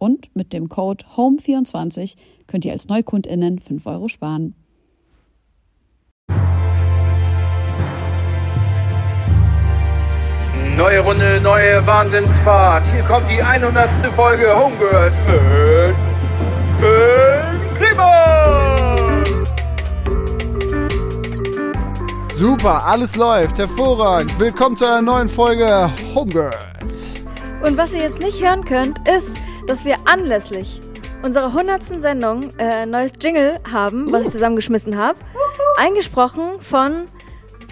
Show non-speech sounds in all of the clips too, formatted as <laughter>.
Und mit dem Code HOME24 könnt ihr als NeukundInnen 5 Euro sparen. Neue Runde, neue Wahnsinnsfahrt. Hier kommt die 100. Folge Homegirls mit Finn Kliman. Super, alles läuft, hervorragend. Willkommen zu einer neuen Folge Homegirls. Und was ihr jetzt nicht hören könnt, ist, dass wir anlässlich unserer 100. Sendung äh, ein neues Jingle haben, was ich zusammengeschmissen habe. Eingesprochen von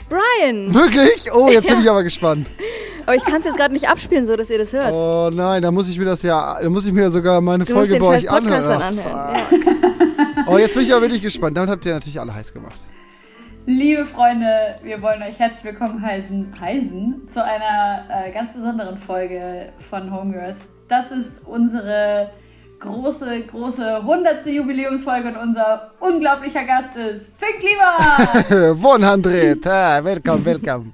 Brian. Wirklich? Oh, jetzt <laughs> bin ich aber gespannt. Aber ich kann es jetzt gerade nicht abspielen, so dass ihr das hört. Oh nein, da muss ich mir das ja, da muss ich mir sogar meine Du Folge bei euch anhören. dann Oh, anhören. fuck. Oh, jetzt bin ich aber wirklich gespannt. Damit habt ihr natürlich alle heiß gemacht. Liebe Freunde, wir wollen euch herzlich willkommen heißen, heißen zu einer äh, ganz besonderen Folge von Homegirls. Das ist unsere große, große 100. Jubiläumsfolge und unser unglaublicher Gast ist Fink Klima. 100. Ah, welcome, welcome.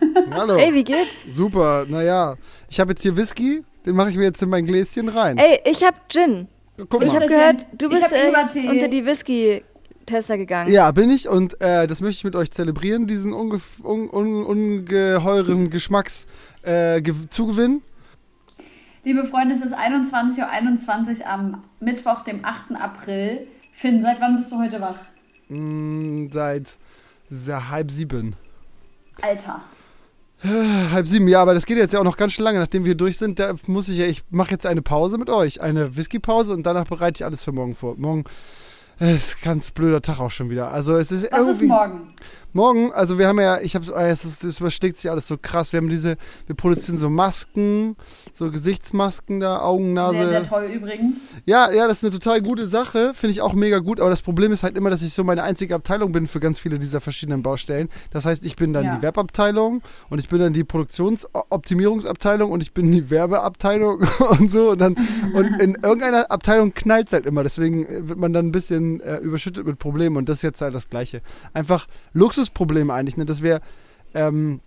<laughs> Hallo. Ey, wie geht's? Super, naja. Ich habe jetzt hier Whisky, den mache ich mir jetzt in mein Gläschen rein. Ey, ich hab Gin. Guck Ich mal. habe gehört, du Ich bist hab äh, unter die Whisky-Tester gegangen. Ja, bin ich und äh, das möchte ich mit euch zelebrieren, diesen unge un un ungeheuren Geschmacks äh. Liebe Freunde, es ist 21.21 Uhr 21 am Mittwoch, dem 8. April. Finn, seit wann bist du heute wach? Mm, seit, seit halb sieben. Alter. Äh, Halb sieben, ja, aber das geht jetzt ja auch noch ganz schön lange. Nachdem wir durch sind, da muss ich ja, ich mache jetzt eine Pause mit euch. Eine Whisky-Pause und danach bereite ich alles für morgen vor. Morgen äh, ist ein ganz blöder Tag auch schon wieder. Also es ist Was irgendwie. ist morgen? Morgen, also wir haben ja, ich habe, es, ist- es überschlägt sich alles so krass. Wir haben diese, wir produzieren so Masken, so Gesichtsmasken da, Augen, Nase. Sehr, sehr toll übrigens. Ja, ja, das ist eine total gute Sache, finde ich auch mega gut. Aber das Problem ist halt immer, dass ich so meine einzige Abteilung bin für ganz viele dieser verschiedenen Baustellen. Das heißt, ich bin dann Ja. die Webabteilung und ich bin dann die Produktionsoptimierungsabteilung und ich bin die Werbeabteilung <laughs> und so. Und dann und in irgendeiner Abteilung knallt es halt immer. Deswegen äh, wird man dann ein bisschen äh, überschüttet mit Problemen und das ist jetzt halt das Gleiche. Einfach Luxusproblem eigentlich, ne? Dass wir ähm,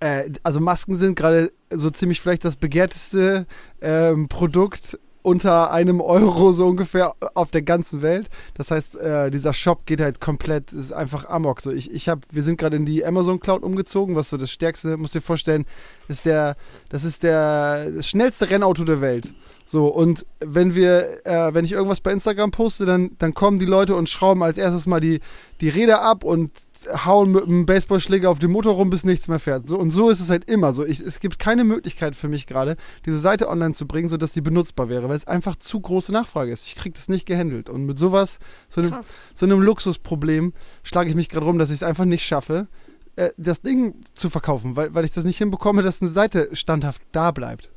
äh, also Masken sind gerade so ziemlich vielleicht das begehrteste ähm, Produkt unter einem Euro so ungefähr auf der ganzen Welt. Das heißt, äh, dieser Shop geht halt komplett, ist einfach amok. So, ich, ich hab, wir sind gerade in die Amazon Cloud umgezogen, was so das stärkste, musst dir vorstellen, ist der, das ist der das schnellste Rennauto der Welt. So, und wenn wir, äh, wenn ich irgendwas bei Instagram poste, dann, dann kommen die Leute und schrauben als erstes mal die, die Räder ab und hauen mit einem Baseballschläger auf dem Motor rum, bis nichts mehr fährt. So, und so ist es halt immer so. Ich, es gibt keine Möglichkeit für mich gerade, diese Seite online zu bringen, sodass die benutzbar wäre, weil es einfach zu große Nachfrage ist. Ich kriege das nicht gehandelt. Und mit sowas, so einem, Krass. so einem Luxusproblem, schlage ich mich gerade rum, dass ich es einfach nicht schaffe, äh, das Ding zu verkaufen, weil, weil ich das nicht hinbekomme, dass eine Seite standhaft da bleibt.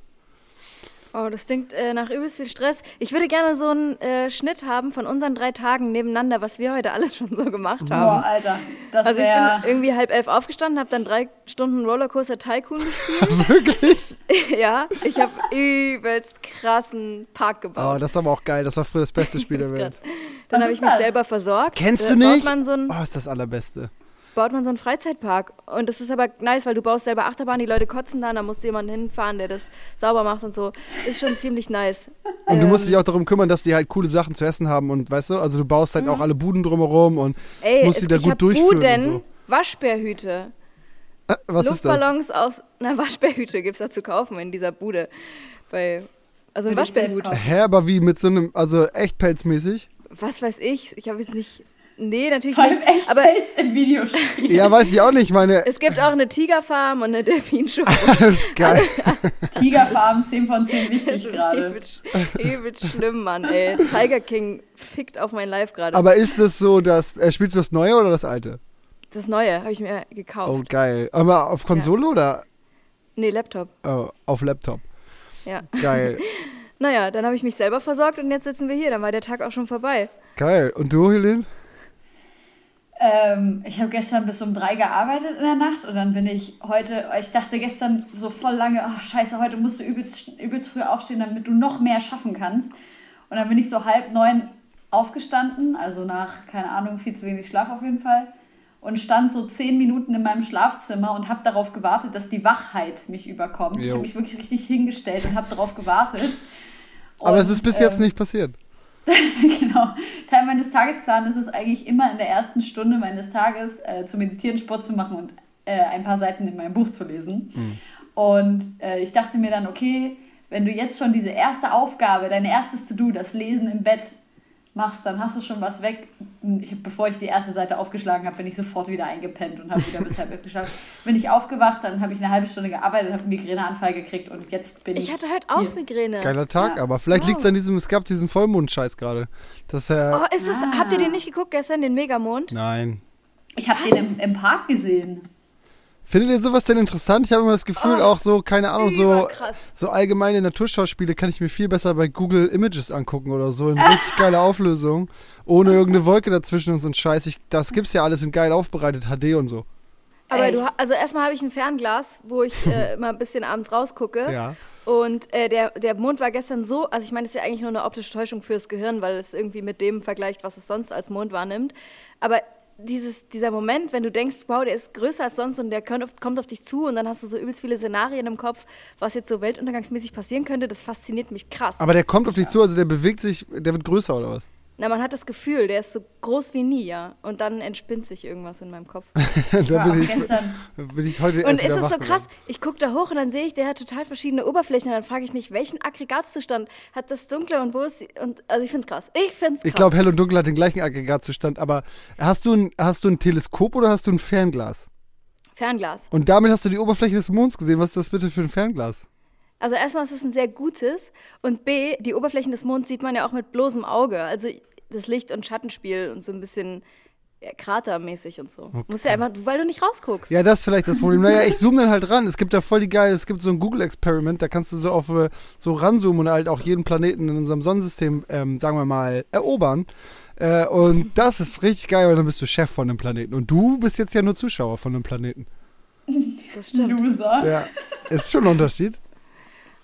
Oh, das klingt äh, nach übelst viel Stress. Ich würde gerne so einen äh, Schnitt haben von unseren drei Tagen nebeneinander, was wir heute alles <laughs> schon so gemacht Boah, haben. Alter. Das Also ich wär, bin irgendwie halb elf aufgestanden, habe dann drei Stunden Rollercoaster Tycoon gespielt. <laughs> Wirklich? <laughs> ja, ich habe übelst krassen Park Oh, gebaut. das ist aber auch geil. Das war früher das beste Spiel der Welt. Dann habe ich mich selber versorgt. Kennst Äh, du nicht? So Oh, ist das allerbeste. Baut man so einen Freizeitpark. Und das ist aber nice, weil du baust selber Achterbahn, die Leute kotzen dann, da musst du jemanden hinfahren, der das sauber macht und so. Ist schon ziemlich nice. Und du musst Ähm, dich auch darum kümmern, dass die halt coole Sachen zu essen haben und weißt du, also du baust halt auch alle Buden drumherum und Mhm. Ey, musst es, die da gut durchführen Buden, und so. Waschbärhüte. Äh, was ist das? Luftballons aus. Na, Waschbärhüte gibt es da zu kaufen in dieser Bude. Bei Also ein kaufen. Hä, aber wie mit so einem, also echt pelzmäßig? Was weiß ich? Ich habe jetzt nicht. Nee, natürlich Vor allem nicht. echt Aber Pelz im Videospiel. Ja, weiß ich auch nicht. Meine, es gibt auch eine Tigerfarm und eine <laughs> ist geil. <laughs> Tigerfarben, 10 von 10 Das wichtig ist gerade. übelst schlimm, Mann, ey. Tiger King fickt auf mein Live gerade. Aber ist es so, dass, äh, spielst du das Neue oder das Alte? Das Neue habe ich mir gekauft. Oh, geil. Aber auf Konsole oder Nee, Laptop. oh, auf Laptop? Ja. Geil. <laughs> Naja, dann habe ich mich selber versorgt und jetzt sitzen wir hier. Dann war der Tag auch schon vorbei. Geil. Und du, Helene? Ähm, ich habe gestern bis um drei gearbeitet in der Nacht und dann bin ich heute, ich dachte gestern so voll lange, ach scheiße, heute musst du übelst, übelst früh aufstehen, damit du noch mehr schaffen kannst. Und dann bin ich so halb neun aufgestanden, also nach, keine Ahnung, viel zu wenig Schlaf auf jeden Fall. Und stand so zehn Minuten in meinem Schlafzimmer und habe darauf gewartet, dass die Wachheit mich überkommt. Ich Jo. habe mich wirklich richtig hingestellt und habe darauf gewartet. Aber Und, es ist bis jetzt ähm, nicht passiert. <laughs> genau. Teil meines Tagesplans ist es eigentlich immer in der ersten Stunde meines Tages äh, zu meditieren, Sport zu machen und äh, ein paar Seiten in meinem Buch zu lesen. Und äh, ich dachte mir dann, okay, wenn du jetzt schon diese erste Aufgabe, dein erstes To-Do, das Lesen im Bett machst, dann hast du schon was weg. Ich, bevor ich die erste Seite aufgeschlagen habe, bin ich sofort wieder eingepennt und habe wieder bis halb elf geschlafen. Bin ich aufgewacht, dann habe ich eine halbe Stunde gearbeitet, habe einen Migräneanfall gekriegt und jetzt bin ich. Ich hatte heute auch Hier. Migräne. Geiler Tag, Ja. aber vielleicht Wow. liegt es an diesem, es gab diesen Vollmond-Scheiß gerade. Das äh, Oh, ist es, Ah. habt ihr den nicht geguckt gestern, den Megamond? Nein. Ich habe den im, im Park gesehen. Findet ihr sowas denn interessant? Ich habe immer das Gefühl, auch so, keine Ahnung, so, so allgemeine Naturschauspiele kann ich mir viel besser bei Google Images angucken oder so in <laughs> richtig geile Auflösung. Ohne irgendeine Wolke dazwischen und so ein Scheiß. Ich, das gibt's ja alles in geil aufbereitet, HD und so. Aber du, ha- also erstmal habe ich ein Fernglas, wo ich <laughs> äh, immer ein bisschen abends rausgucke. Ja. Und äh, der, der Mond war gestern so, also ich meine, das ist ja eigentlich nur eine optische Täuschung fürs Gehirn, weil es irgendwie mit dem vergleicht, was es sonst als Mond wahrnimmt. Aber dieses, dieser Moment, wenn du denkst, wow, der ist größer als sonst und der kommt auf, dich zu und dann hast du so übelst viele Szenarien im Kopf, was jetzt so weltuntergangsmäßig passieren könnte, das fasziniert mich krass. Aber der kommt auf dich zu, also der bewegt sich, der wird größer oder was? Na, man hat das Gefühl, der ist so groß wie nie, ja. Und dann entspinnt sich irgendwas in meinem Kopf. <laughs> da bin ich, <laughs> bin ich heute Und erst ist es so geworden. krass? Ich gucke da hoch und dann sehe ich, der hat total verschiedene Oberflächen. Und dann frage ich mich, welchen Aggregatzustand hat das Dunkle und wo ist sie? Und also ich finde es krass. Ich finde es krass. Ich glaube, Hell und Dunkel hat den gleichen Aggregatzustand, aber hast du, ein, hast du ein Teleskop oder hast du ein Fernglas? Fernglas. Und damit hast du die Oberfläche des Monds gesehen. Was ist das bitte für ein Fernglas? Also erstmal ist es ein sehr gutes. Und B, die Oberflächen des Monds sieht man ja auch mit bloßem Auge. Also das Licht- und Schattenspiel und so ein bisschen ja, kratermäßig und so. Musst ja einfach, weil du nicht rausguckst. Ja, das ist vielleicht das Problem. Naja, ich zoome dann halt ran. Es gibt da voll die geil, es gibt so ein Google-Experiment, da kannst du so auf äh, so ranzoomen und halt auch jeden Planeten in unserem Sonnensystem, ähm, sagen wir mal, erobern. Äh, und das ist richtig geil, weil dann bist du Chef von dem Planeten. Und du bist jetzt ja nur Zuschauer von dem Planeten. Das stimmt. Loser. Ja, ist schon ein Unterschied.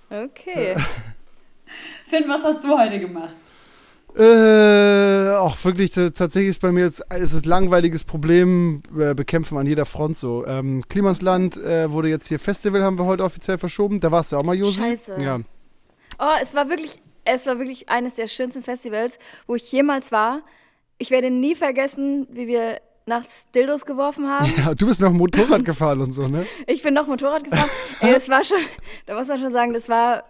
Okay. <laughs> Finn, was hast du heute gemacht? Äh, auch wirklich, tatsächlich ist bei mir jetzt ist es langweiliges Problem äh, bekämpfen an jeder Front so. Ähm, Klimasland äh, wurde jetzt hier Festival, haben wir heute offiziell verschoben. Da warst du auch mal, Josi. Scheiße. Ja. Oh, es war wirklich, es war wirklich eines der schönsten Festivals, wo ich jemals war. Ich werde nie vergessen, wie wir nachts Dildos geworfen haben. <laughs> ja, du bist noch Motorrad gefahren und so, ne? <laughs> Ich bin noch Motorrad gefahren. Ey, das war schon, da muss man schon sagen, das war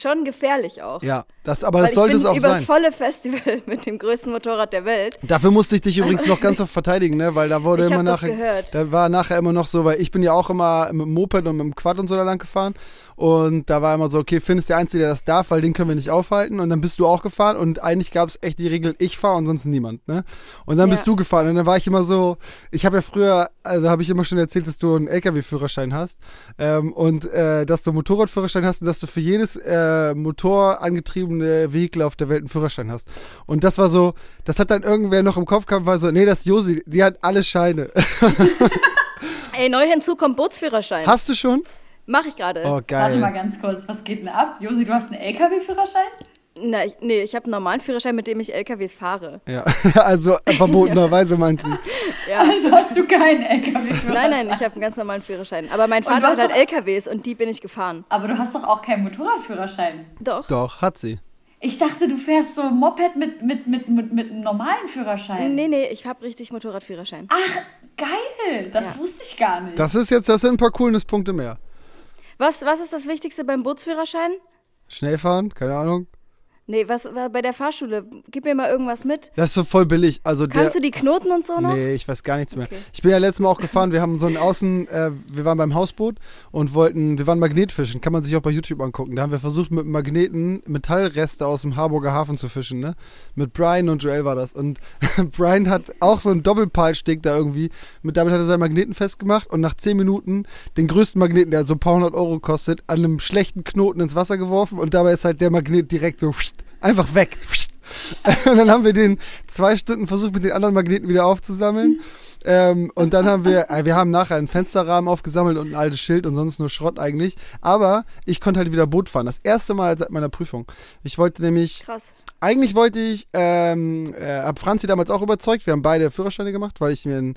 schon gefährlich auch. Ja, das, aber das sollte ich es bin auch übers sein. volle Festival <laughs> mit dem größten Motorrad der Welt. Dafür musste ich dich <laughs> übrigens noch ganz oft verteidigen, ne? Weil da wurde Ich immer nachher, gehört. da war nachher immer noch so, weil ich bin ja auch immer mit dem Moped und mit dem Quad und so da lang gefahren und da war immer so, okay, Finn ist der Einzige, der das darf, weil den können wir nicht aufhalten und dann bist du auch gefahren und eigentlich gab es echt die Regel, ich fahre und sonst niemand, ne? Und dann Ja. bist du gefahren und dann war ich immer so, ich habe ja früher, also habe ich immer schon erzählt, dass du einen LKW-Führerschein hast ähm, und äh, dass du einen Motorradführerschein hast und dass du für jedes äh, motorangetriebene Vehikel auf der Welt einen Führerschein hast. Und das war so, das hat dann irgendwer noch im Kopf gehabt, war so, nee, das ist Josi, die hat alle Scheine. <laughs> Ey, neu hinzu kommt Bootsführerschein. Hast du schon? Mach ich gerade. Oh, Warte mal geil. ganz kurz, was geht denn ab? Josi, du hast einen LKW-Führerschein? Na, ich, nee, ich habe einen normalen Führerschein, mit dem ich LKWs fahre. Ja, <laughs> also verbotenerweise meint sie. <laughs> Ja. Also hast du keinen LKW-Führerschein? Nein, nein, ich habe einen ganz normalen Führerschein. Aber mein Vater hat halt LKWs und die bin ich gefahren. Aber du hast doch auch keinen Motorradführerschein. Doch. Doch, hat sie. Ich dachte, du fährst so Moped mit, mit, mit, mit, mit einem normalen Führerschein. Nee, nee, ich habe richtig Motorradführerschein. Ach, geil. Das Ja. wusste ich gar nicht. Das ist jetzt, das sind ein paar Coolness-Punkte mehr. Was, was ist das Wichtigste beim Bootsführerschein? Schnell fahren, keine Ahnung. Nee, was war bei der Fahrschule? Gib mir mal irgendwas mit. Das ist so voll billig. Also Kannst der, du die Knoten und so noch? Nee, ich weiß gar nichts mehr. Okay. Ich bin ja letztes Mal auch gefahren, wir haben so einen Außen, äh, wir waren beim Hausboot und wollten, wir waren Magnetfischen, kann man sich auch bei YouTube angucken. Da haben wir versucht mit Magneten Metallreste aus dem Harburger Hafen zu fischen, ne? Mit Brian und Joel war das. Und <laughs> Brian hat auch so einen Doppelpalsteg da irgendwie, mit, damit hat er seinen Magneten festgemacht und nach 10 Minuten den größten Magneten, der so ein paar hundert Euro kostet, an einem schlechten Knoten ins Wasser geworfen und dabei ist halt der Magnet direkt so einfach weg. <laughs> Und dann haben wir den zwei Stunden versucht, mit den anderen Magneten wieder aufzusammeln. Ähm, und dann haben wir, äh, wir haben nachher einen Fensterrahmen aufgesammelt und ein altes Schild und sonst nur Schrott eigentlich. Aber ich konnte halt wieder Boot fahren. Das erste Mal seit meiner Prüfung. Ich wollte nämlich, Krass. eigentlich wollte ich, ähm, äh, hab Franzi damals auch überzeugt. Wir haben beide Führerscheine gemacht, weil ich mir ein,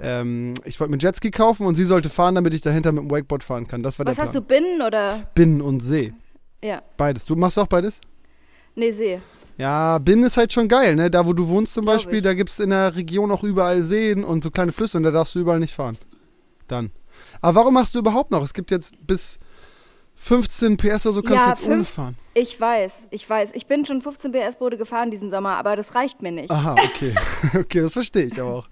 ähm, ich wollte mir einen Jetski kaufen und sie sollte fahren, damit ich dahinter mit dem Wakeboard fahren kann. Das war Was der hast Plan. du, Binnen oder? Binnen und See. Ja. Beides. Du machst auch beides? Nee, See. Ja, Binnen ist halt schon geil, ne? Da, wo du wohnst zum Glaub Beispiel, ich. da gibt es in der Region auch überall Seen und so kleine Flüsse und da darfst du überall nicht fahren. Dann. Aber warum machst du überhaupt noch? Es gibt jetzt bis 15 PS oder so kannst Ja, du jetzt ohne fünf- fahren. Ich weiß, ich weiß. Ich bin schon 15 PS-Boote gefahren diesen Sommer, aber das reicht mir nicht. Aha, okay. <laughs> okay, das verstehe ich aber auch.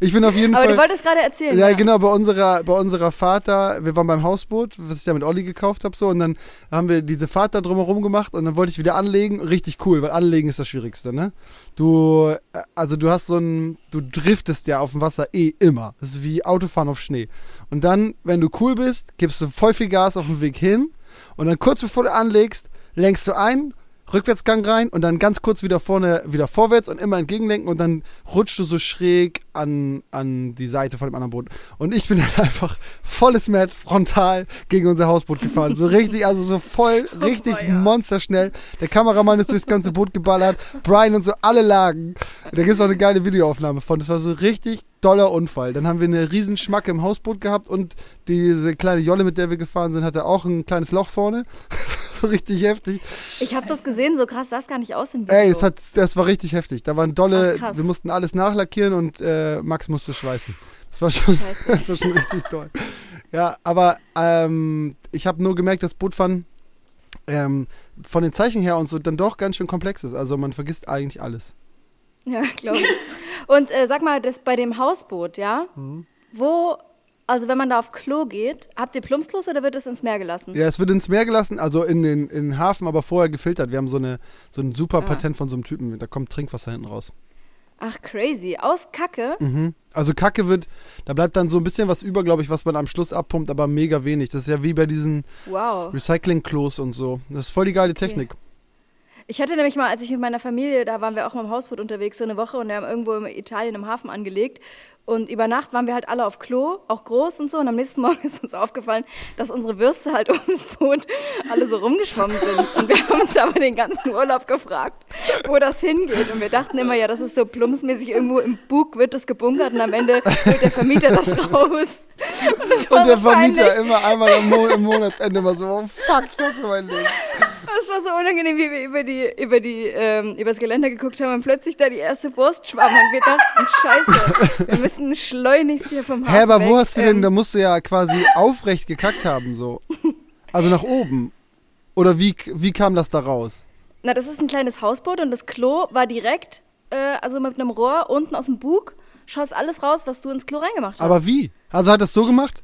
Ich bin auf jeden aber Fall. du wolltest gerade erzählen. Ja, genau, bei unserer, bei unserer Fahrt da, wir waren beim Hausboot, was ich da mit Olli gekauft habe, so, und dann haben wir diese Fahrt da drumherum gemacht und dann wollte ich wieder anlegen. Richtig cool, weil anlegen ist das Schwierigste, ne? Du, äh, also du hast so ein, du driftest ja auf dem Wasser eh immer. Das ist wie Autofahren auf Schnee. Und dann, wenn du cool bist, gibst du voll viel Gas auf dem Weg hin und dann kurz bevor du anlegst, lenkst du ein, Rückwärtsgang rein und dann ganz kurz wieder vorne, wieder vorwärts und immer entgegenlenken und dann rutschst du so schräg an, an die Seite von dem anderen Boot. Und ich bin <laughs> dann einfach volles Met frontal gegen unser Hausboot gefahren. So richtig, also so voll, <laughs> richtig monsterschnell. Der Kameramann ist durchs ganze Boot geballert. Brian und so, alle lagen. Da gibt es auch eine geile Videoaufnahme von. Das war so richtig doller Unfall. Dann haben wir eine riesen Schmacke im Hausboot gehabt und diese kleine Jolle, mit der wir gefahren sind, hatte auch ein kleines Loch vorne. <laughs> so richtig heftig. Ich habe das gesehen, so krass sah es gar nicht aus im Video. Ey, das, hat, das war richtig heftig. Da waren dolle, Ach, wir mussten alles nachlackieren und äh, Max musste schweißen. Das war schon, <laughs> das war schon richtig toll. Ja, aber ähm, ich habe nur gemerkt, dass Bootfahren ähm, von den Zeichen her und so dann doch ganz schön komplex ist. Also man vergisst eigentlich alles. Ja, <laughs> glaube ich. Und äh, sag mal, das bei dem Hausboot, ja? Mhm. Wo, also wenn man da auf Klo geht, habt ihr Plumpsklos oder wird es ins Meer gelassen? Ja, es wird ins Meer gelassen, also in den, in den Hafen, aber vorher gefiltert. Wir haben so, eine, so ein super Ah. Patent von so einem Typen. Da kommt Trinkwasser hinten raus. Ach, crazy. Aus Kacke? Mhm. Also Kacke wird, da bleibt dann so ein bisschen was über, glaube ich, was man am Schluss abpumpt, aber mega wenig. Das ist ja wie bei diesen Wow. Recycling-Klos und so. Das ist voll die geile Technik. Ich hatte nämlich mal, als ich mit meiner Familie, da waren wir auch mal im Hausboot unterwegs, so eine Woche und wir haben irgendwo in Italien im Hafen angelegt. Und über Nacht waren wir halt alle auf Klo, auch groß und so. Und am nächsten Morgen <laughs> ist uns aufgefallen, dass unsere Würste halt <laughs> um das Boot alle so rumgeschwommen sind. Und wir haben uns aber den ganzen Urlaub gefragt, wo das hingeht. Und wir dachten immer, ja, das ist so plumpsmäßig irgendwo im Bug wird das gebunkert und am Ende holt der Vermieter das raus. Und, das Und der so. Vermieter immer einmal im, Mo im Monatsende immer so, oh fuck, das ist mein Leben. Es war so unangenehm, wie wir über die, über die, ähm, übers Geländer geguckt haben und plötzlich da die erste Wurst schwamm und wir dachten, scheiße, wir müssen schleunigst hier vom Hafen Hä, aber wo weg. hast du denn, Ähm, da musst du ja quasi aufrecht gekackt haben, so. Also nach oben. Oder wie, wie kam das da raus? Na, das ist ein kleines Hausboot und das Klo war direkt, äh, also mit einem Rohr unten aus dem Bug, schoss alles raus, was du ins Klo reingemacht hast. Aber wie? Also hat das so gemacht?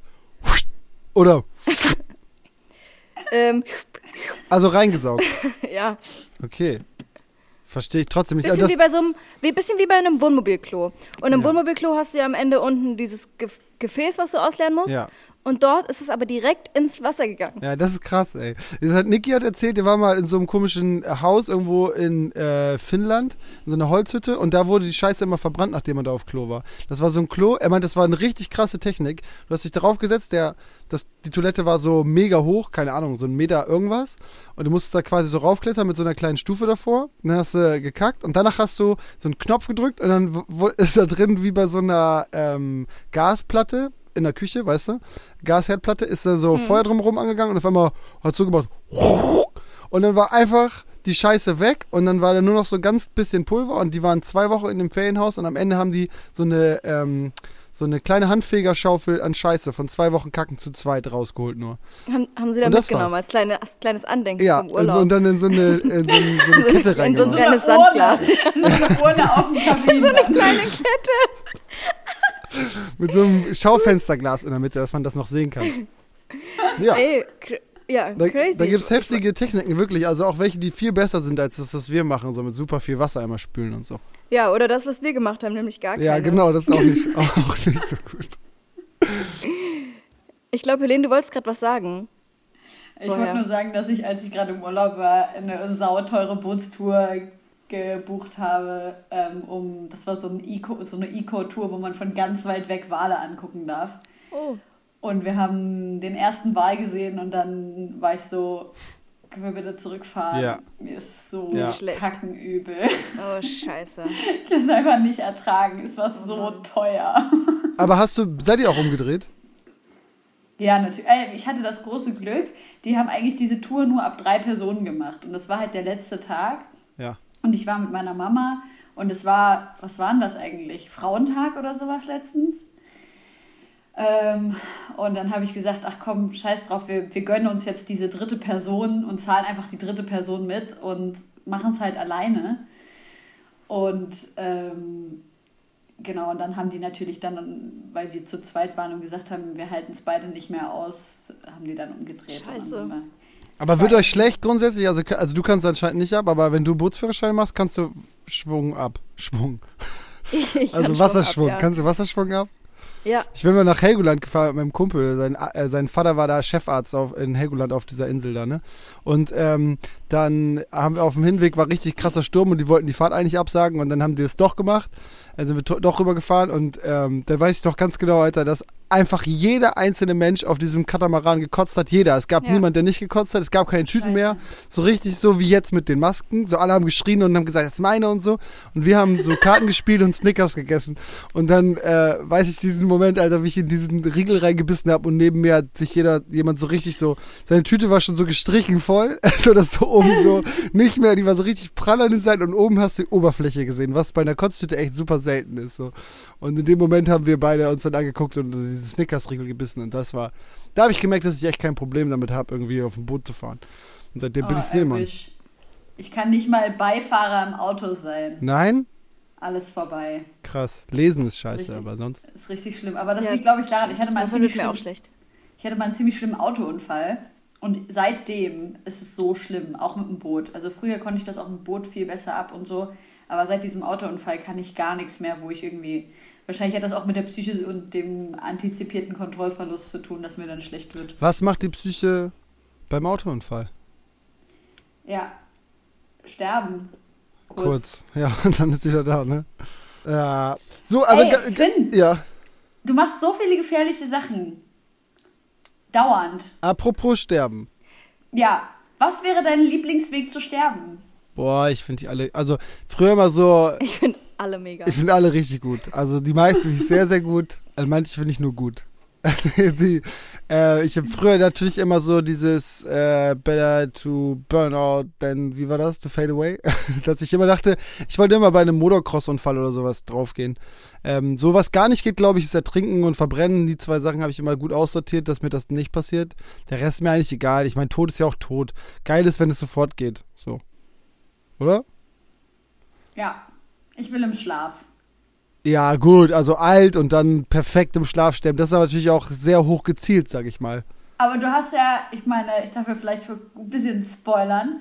Oder, <laughs> ähm, also reingesaugt. <laughs> ja, Okay. Verstehe ich trotzdem nicht. bisschen Also wie das, bei so einem, wie, bisschen wie bei einem Wohnmobilklo. Und im Ja. Wohnmobilklo hast du ja am Ende unten dieses Gef Gefäß, was du ausleeren musst. Ja. Und dort ist es aber direkt ins Wasser gegangen. ja, das ist krass, ey. Das hat, Niki hat erzählt, der war mal in so einem komischen Haus irgendwo in äh, Finnland, in so einer Holzhütte und da wurde die Scheiße immer verbrannt, nachdem er da auf Klo war. Das war so ein Klo, er meint, das war eine richtig krasse Technik. Du hast dich darauf gesetzt, der, das, die Toilette war so mega hoch, keine Ahnung, so ein Meter irgendwas. Und du musstest da quasi so raufklettern mit so einer kleinen Stufe davor. Und dann hast du gekackt und danach hast du so einen Knopf gedrückt und dann <laughs> ist da drin wie bei so einer ähm, Gasplatte in der Küche, weißt du? Gasherdplatte, ist da so Feuer drumherum angegangen und auf einmal hat so gemacht. Und dann war einfach die Scheiße weg und dann war da nur noch so ganz bisschen Pulver und die waren zwei Wochen in dem Ferienhaus und am Ende haben die so eine, ähm, so eine kleine Handfegerschaufel an Scheiße von zwei Wochen Kacken zu zweit rausgeholt nur. Haben, haben sie da Und das mitgenommen war's. als, kleine, als kleines Andenken Ja, vom und, Urlaub. und dann in so eine, in so, ein, so eine <laughs> Kette In so ein reingemacht. kleines Sandglas. Kamin. so eine <laughs> Kleine Kette. Mit so einem Schaufensterglas in der Mitte, dass man das noch sehen kann. Ja. Ey, cr ja, Da, crazy. da gibt es heftige Techniken, wirklich. Also auch welche, die viel besser sind, als das, was wir machen. So mit super viel Wasser einmal spülen und so. Ja, oder das, was wir gemacht haben, nämlich gar keine. Ja, genau, das ist auch nicht, auch nicht so gut. Ich glaube, Helene, du wolltest gerade was sagen. Ich wollte nur sagen, dass ich, als ich gerade im Urlaub war, eine sauteure Bootstour gebucht habe, ähm, um, das war so, ein Eco, so eine Eco-Tour, wo man von ganz weit weg Wale angucken darf. Oh. Und wir haben den ersten Wal gesehen und dann war ich so, können wir bitte zurückfahren? Ja. Mir ist so Ja. Kackenübel. Oh, scheiße. <laughs> Ich kann es einfach nicht ertragen. Es war so teuer. <laughs> Aber hast du, seid ihr auch umgedreht? Ja, natürlich. Äh, Ich hatte das große Glück, die haben eigentlich diese Tour nur ab drei Personen gemacht. Und das war halt der letzte Tag. Und ich war mit meiner Mama und es war, was war denn das eigentlich? Frauentag oder sowas letztens? Ähm, und dann habe ich gesagt, ach komm, scheiß drauf, wir, wir gönnen uns jetzt diese dritte Person und zahlen einfach die dritte Person mit und machen es halt alleine. Und ähm, genau, und dann haben die natürlich dann, weil wir zu zweit waren und gesagt haben, wir halten es beide nicht mehr aus, haben die dann umgedreht. Und dann Scheiße. wir- Aber wird euch schlecht grundsätzlich? Also, also du kannst anscheinend nicht ab, aber wenn du Bootsführerschein machst, kannst du Schwung ab. Schwung. <laughs> Ich, ich Also Wasserschwung. Schwung ab, Kannst du Wasserschwung ab? ja. ja. Ich bin mal nach Helgoland gefahren mit meinem Kumpel. Sein, äh, sein Vater war da Chefarzt auf, in Helgoland auf dieser Insel da, ne? Und ähm, dann haben wir auf dem Hinweg war richtig krasser Sturm und die wollten die Fahrt eigentlich absagen und dann haben die es doch gemacht. Dann sind wir doch rübergefahren und ähm, dann weiß ich doch ganz genau, Alter, dass einfach jeder einzelne Mensch auf diesem Katamaran gekotzt hat. Jeder. Es gab Ja. niemand, der nicht gekotzt hat. Es gab keine Tüten mehr. So richtig so wie jetzt mit den Masken. So alle haben geschrien und haben gesagt, das ist meine und so. Und wir haben so Karten <laughs> gespielt und Snickers gegessen. Und dann äh, weiß ich diesen Moment, Alter, wie ich in diesen Riegel reingebissen habe und neben mir hat sich jeder, jemand so richtig so, seine Tüte war schon so gestrichen voll, <laughs> so dass so oben so <laughs> nicht mehr, die war so richtig prall an den Seiten und oben hast du die Oberfläche gesehen, was bei einer Kotztüte echt super selten ist. So. Und in dem Moment haben wir beide uns dann angeguckt und diese Snickers-Riegel gebissen und das war, da habe ich gemerkt, dass ich echt kein Problem damit habe, irgendwie auf dem Boot zu fahren. Und seitdem bin Oh, ich Seemann. erwisch. Ich kann nicht mal Beifahrer im Auto sein. Nein? Alles vorbei. Krass. Lesen ist scheiße, Richtig. aber sonst. Ist richtig schlimm. Aber das Ja, liegt, glaube ich, daran, ich hatte mal einen ziemlich auch schlimmen- schlecht. Ich hatte mal einen ziemlich schlimmen Autounfall und seitdem ist es so schlimm, auch mit dem Boot. Also früher konnte ich das auch mit dem Boot viel besser ab und so, aber seit diesem Autounfall kann ich gar nichts mehr, wo ich irgendwie. Wahrscheinlich hat das auch mit der Psyche und dem antizipierten Kontrollverlust zu tun, dass mir dann schlecht wird. Was macht die Psyche beim Autounfall? Ja, sterben. Kurz. Ja, <laughs> und dann ist sie wieder da, ne? Ja. So, also. Ey, Finn. ja. Du machst so viele gefährliche Sachen. Dauernd. Apropos sterben. Ja, was wäre dein Lieblingsweg zu sterben? Boah, ich finde die alle. Also, früher immer so. Ich finde alle mega. Ich finde alle richtig gut. Also, die meisten finde ich sehr, sehr gut. Also, manche finde ich nur gut. <laughs> die, äh, ich habe früher natürlich immer so dieses äh, Better to burn out than, wie war das? To fade away? <laughs> Dass ich immer dachte, ich wollte immer bei einem Motocross-Unfall oder sowas draufgehen. Ähm, sowas gar nicht geht, glaube ich, ist Ertrinken und Verbrennen. Die zwei Sachen habe ich immer gut aussortiert, dass mir das nicht passiert. Der Rest ist mir eigentlich egal. Ich meine, Tod ist ja auch tot. Geil ist, wenn es sofort geht. So. Oder? Ja, ich will im Schlaf. Ja, gut, also alt und dann perfekt im Schlaf sterben. Das ist aber natürlich auch sehr hoch gezielt, sag ich mal. Aber du hast ja, ich meine, ich darf ja vielleicht ein bisschen spoilern.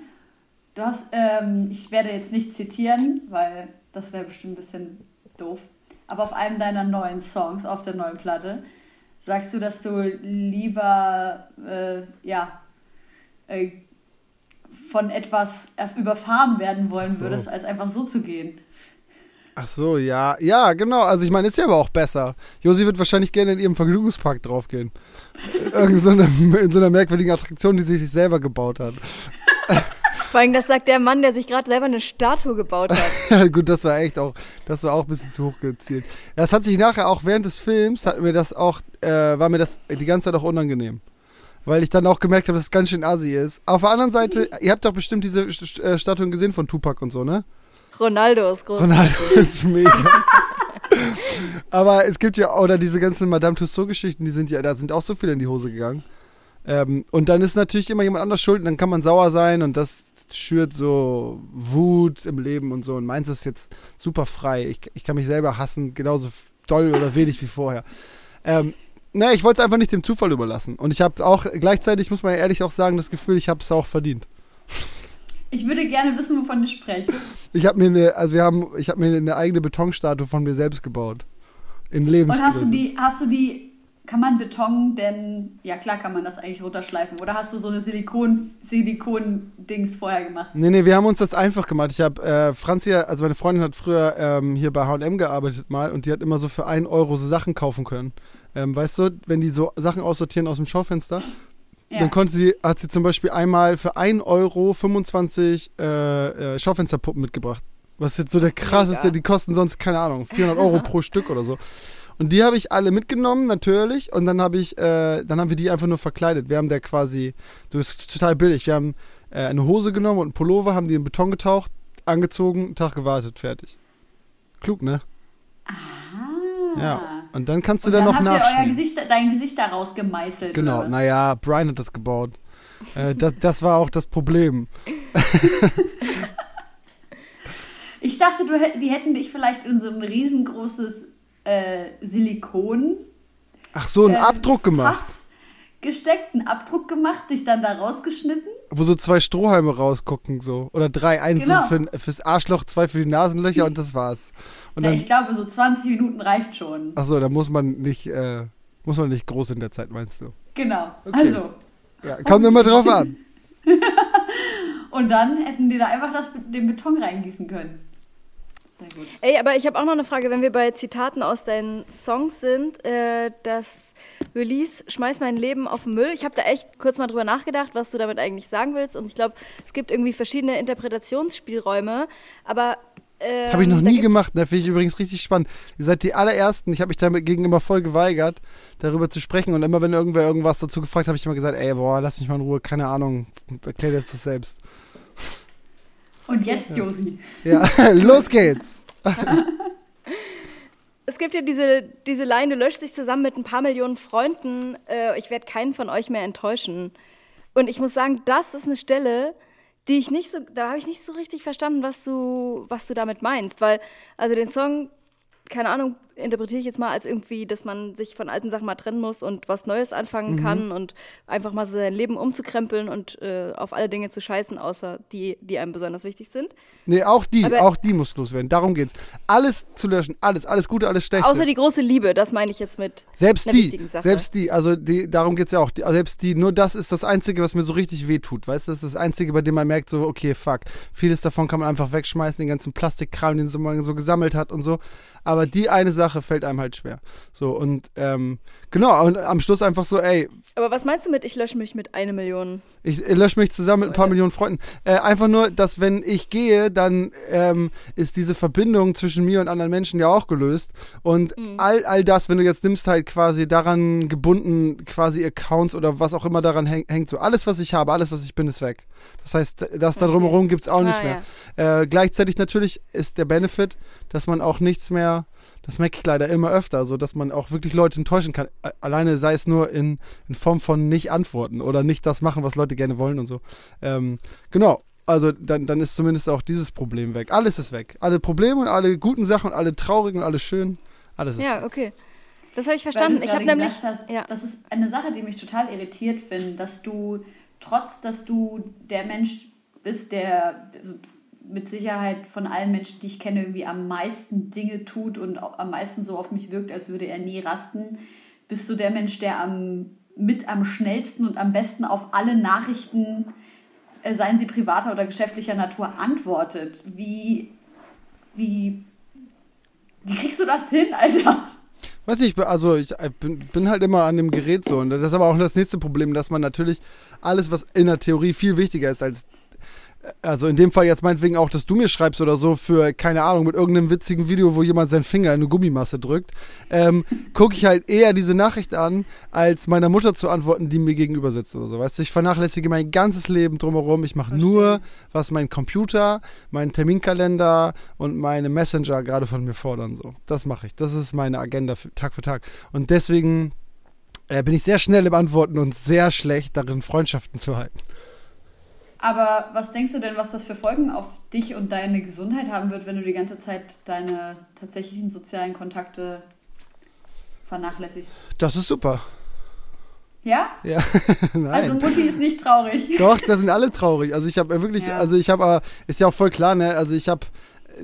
Du hast, ähm, ich werde jetzt nicht zitieren, weil das wäre bestimmt ein bisschen doof. Aber auf einem deiner neuen Songs, auf der neuen Platte, sagst du, dass du lieber, äh, ja, äh, von etwas überfahren werden wollen so. würdest, als einfach so zu gehen. Ach so, ja. Ja, genau. Also ich meine, ist ja aber auch besser. Josi wird wahrscheinlich gerne in ihrem Vergnügungspark draufgehen. <laughs> Irgend so eine, in so einer merkwürdigen Attraktion, die sie sich selber gebaut hat. <laughs> Vor allem, das sagt der Mann, der sich gerade selber eine Statue gebaut hat. Ja, <laughs> gut, das war echt auch, das war auch ein bisschen zu hoch gezielt. Das hat sich nachher auch während des Films, hat mir das auch, äh, war mir das die ganze Zeit auch unangenehm. Weil ich dann auch gemerkt habe, dass es ganz schön assi ist. Auf der anderen Seite, ihr habt doch bestimmt diese äh, Statuen gesehen von Tupac und so, ne? Ronaldo ist groß. Ronaldo ist mega. <laughs> Aber es gibt ja, oder diese ganzen Madame Tussauds-Geschichten, die sind ja, da sind auch so viele in die Hose gegangen. Ähm, und dann ist natürlich immer jemand anders schuld und dann kann man sauer sein und das schürt so Wut im Leben und so. Und meins ist jetzt super frei. Ich, ich kann mich selber hassen, genauso doll oder wenig wie vorher. Ähm, naja, ich wollte es einfach nicht dem Zufall überlassen. Und ich habe auch gleichzeitig, muss man ehrlich auch sagen, das Gefühl, ich habe es auch verdient. Ich würde gerne wissen, wovon du sprichst. Ich habe mir eine, also wir haben, ich habe mir eine eigene Betonstatue von mir selbst gebaut. In Und Lebensgröße. hast du die, hast du die, kann man Beton denn, ja klar kann man das eigentlich runterschleifen, oder hast du so eine Silikon, Silikon-Dings vorher gemacht? Nee, nee, wir haben uns das einfach gemacht. Ich habe, äh, Franzi, also meine Freundin hat früher ähm, hier bei H&M gearbeitet mal und die hat immer so für 1 Euro so Sachen kaufen können. Ähm, weißt du, wenn die so Sachen aussortieren aus dem Schaufenster, Ja. dann konnte sie, hat sie zum Beispiel einmal für 1 Euro 25 äh, äh, Schaufensterpuppen mitgebracht. Was jetzt so der krasseste, die kosten sonst, keine Ahnung, 400 Euro <laughs> pro Stück oder so. Und die habe ich alle mitgenommen, natürlich. Und dann habe ich, äh, dann haben wir die einfach nur verkleidet. Wir haben der quasi, du ist total billig. Wir haben äh, eine Hose genommen und einen Pullover, haben die in Beton getaucht, angezogen, einen Tag gewartet, fertig. Klug, ne? Ah. Ja. Und dann kannst du dann, dann noch nachschmieren. Gesicht, dein Gesicht daraus gemeißelt. Genau, oder naja, Brian hat das gebaut. Äh, das, das war auch das Problem. <laughs> Ich dachte, du, die hätten dich vielleicht in so ein riesengroßes äh, Silikon Ach so, einen ähm, Abdruck gemacht, Fass gesteckt, einen Abdruck gemacht, dich dann da rausgeschnitten. wo so zwei Strohhalme rausgucken so. Oder drei, einen Genau. so für, fürs Arschloch, zwei für die Nasenlöcher <laughs> und das war's. Und Ja, dann, ich glaube, so 20 Minuten reicht schon. ach so, da muss man nicht, äh, muss man nicht groß in der Zeit, meinst du? Genau. Okay. Also, Ja, kommt immer drauf an. <laughs> und dann hätten die da einfach das, den Beton reingießen können. Ey, aber ich habe auch noch eine Frage, wenn wir bei Zitaten aus deinen Songs sind. Äh, das Release Schmeiß mein Leben auf den Müll. Ich habe da echt kurz mal drüber nachgedacht, was du damit eigentlich sagen willst. Und ich glaube, es gibt irgendwie verschiedene Interpretationsspielräume. Aber. Ähm, Habe ich noch da nie gemacht, ne? Finde ich übrigens richtig spannend. Ihr seid die allerersten, ich habe mich damit gegen immer voll geweigert, darüber zu sprechen. Und immer wenn irgendwer irgendwas dazu gefragt, habe ich immer gesagt, ey, boah, lass mich mal in Ruhe, keine Ahnung, erklär dir das selbst. Und jetzt, Josi. Ja, <laughs> los geht's. Es gibt ja diese, diese Line, du löscht dich zusammen mit ein paar Millionen Freunden. Äh, ich werde keinen von euch mehr enttäuschen. Und ich muss sagen, das ist eine Stelle, die ich nicht so, da habe ich nicht so richtig verstanden, was du, was du damit meinst. Weil, also den Song, keine Ahnung, interpretiere ich jetzt mal als irgendwie, dass man sich von alten Sachen mal trennen muss und was Neues anfangen kann und einfach mal so sein Leben umzukrempeln und äh, auf alle Dinge zu scheißen, außer die, die einem besonders wichtig sind. Nee, auch die, Aber- auch die muss loswerden. Darum geht's. Alles zu löschen, alles, alles Gute, alles Schlechte. Außer die große Liebe, das meine ich jetzt mit Selbst die, selbst die, also die, darum geht's ja auch. Die, selbst die, nur das ist das Einzige, was mir so richtig wehtut. Weißt du, das ist das Einzige, bei dem man merkt, so, okay, fuck. Vieles davon kann man einfach wegschmeißen, den ganzen Plastikkram, den man so gesammelt hat und so. Aber die eine Sache fällt einem halt schwer. So, und ähm, genau, und am Schluss einfach so, ey, Aber was meinst du mit, ich lösche mich mit eine Million? ich lösche mich zusammen mit ein paar Millionen Freunden. Äh, einfach nur, dass wenn ich gehe, dann ähm, ist diese Verbindung zwischen mir und anderen Menschen ja auch gelöst. Und all, all das, wenn du jetzt nimmst, halt quasi daran gebunden, quasi Accounts oder was auch immer daran häng, hängt, so alles, was ich habe, alles, was ich bin, ist weg. Das heißt, das da drumherum gibt's auch nicht Ah, mehr. Äh, gleichzeitig natürlich ist der Benefit, dass man auch nichts mehr, das merke ich leider immer öfter, so dass man auch wirklich Leute enttäuschen kann. A- Alleine sei es nur in, in Form von nicht antworten oder nicht das machen, was Leute gerne wollen und so. Ähm, genau. Also dann, dann ist zumindest auch dieses Problem weg. Alles ist weg. Alle Probleme und alle guten Sachen und alle traurigen und alle schönen. Alles ist Ja, weg. okay. Das habe ich Weil verstanden. Ich habe nämlich. Hast, ja. Das ist eine Sache, die mich total irritiert finde, dass du, trotz dass du der Mensch bist, der mit Sicherheit von allen Menschen, die ich kenne, irgendwie am meisten Dinge tut und am meisten so auf mich wirkt, als würde er nie rasten, bist du der Mensch, der am, mit am schnellsten und am besten auf alle Nachrichten, äh, seien sie privater oder geschäftlicher Natur, antwortet. Wie, wie, wie kriegst du das hin, Alter? Weiß nicht, also ich äh, bin, bin halt immer an dem Gerät so. Und das ist aber auch das nächste Problem, dass man natürlich alles, was in der Theorie viel wichtiger ist als also in dem Fall jetzt meinetwegen auch, dass du mir schreibst oder so für, keine Ahnung, mit irgendeinem witzigen Video, wo jemand seinen Finger in eine Gummimasse drückt, ähm, gucke ich halt eher diese Nachricht an, als meiner Mutter zu antworten, die mir gegenüber sitzt oder so. Weißt du, ich vernachlässige mein ganzes Leben drumherum. Ich mache nur, was mein Computer, mein Terminkalender und meine Messenger gerade von mir fordern. So, das mache ich. Das ist meine Agenda für, Tag für Tag. Und deswegen äh, bin ich sehr schnell im Antworten und sehr schlecht darin, Freundschaften zu halten. Aber was denkst du denn, was das für Folgen auf dich und deine Gesundheit haben wird, wenn du die ganze Zeit deine tatsächlichen sozialen Kontakte vernachlässigst? Das ist super. Ja? Ja, <laughs> nein. Also Mutti ist nicht traurig. Doch, das sind alle traurig. Also ich habe wirklich, Ja. also ich habe, ist ja auch voll klar, ne? Also ich habe,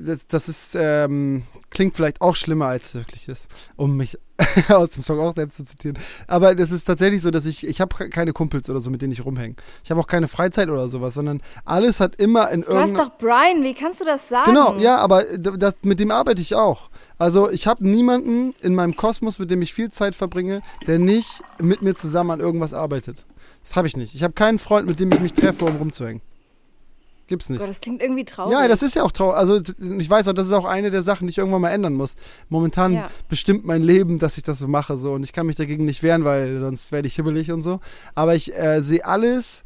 das, das ist, ähm, klingt vielleicht auch schlimmer, als es wirklich ist, um mich <laughs> aus dem Song auch selbst zu zitieren. Aber das ist tatsächlich so, dass ich, ich habe keine Kumpels oder so, mit denen ich rumhänge. Ich habe auch keine Freizeit oder sowas, sondern alles hat immer in Du hast irgendeiner... doch Brian, wie kannst du das sagen? Genau, ja, aber das, mit dem arbeite ich auch. Also ich habe niemanden in meinem Kosmos, mit dem ich viel Zeit verbringe, der nicht mit mir zusammen an irgendwas arbeitet. Das habe ich nicht. Ich habe keinen Freund, mit dem ich mich treffe, um rumzuhängen. Gibt's nicht. Gott, das klingt irgendwie traurig. Ja, das ist ja auch traurig. Also ich weiß auch, das ist auch eine der Sachen, die ich irgendwann mal ändern muss. Momentan Ja. bestimmt mein Leben, dass ich das so mache so und ich kann mich dagegen nicht wehren, weil sonst werde ich hibbelig und so. Aber ich äh, sehe alles,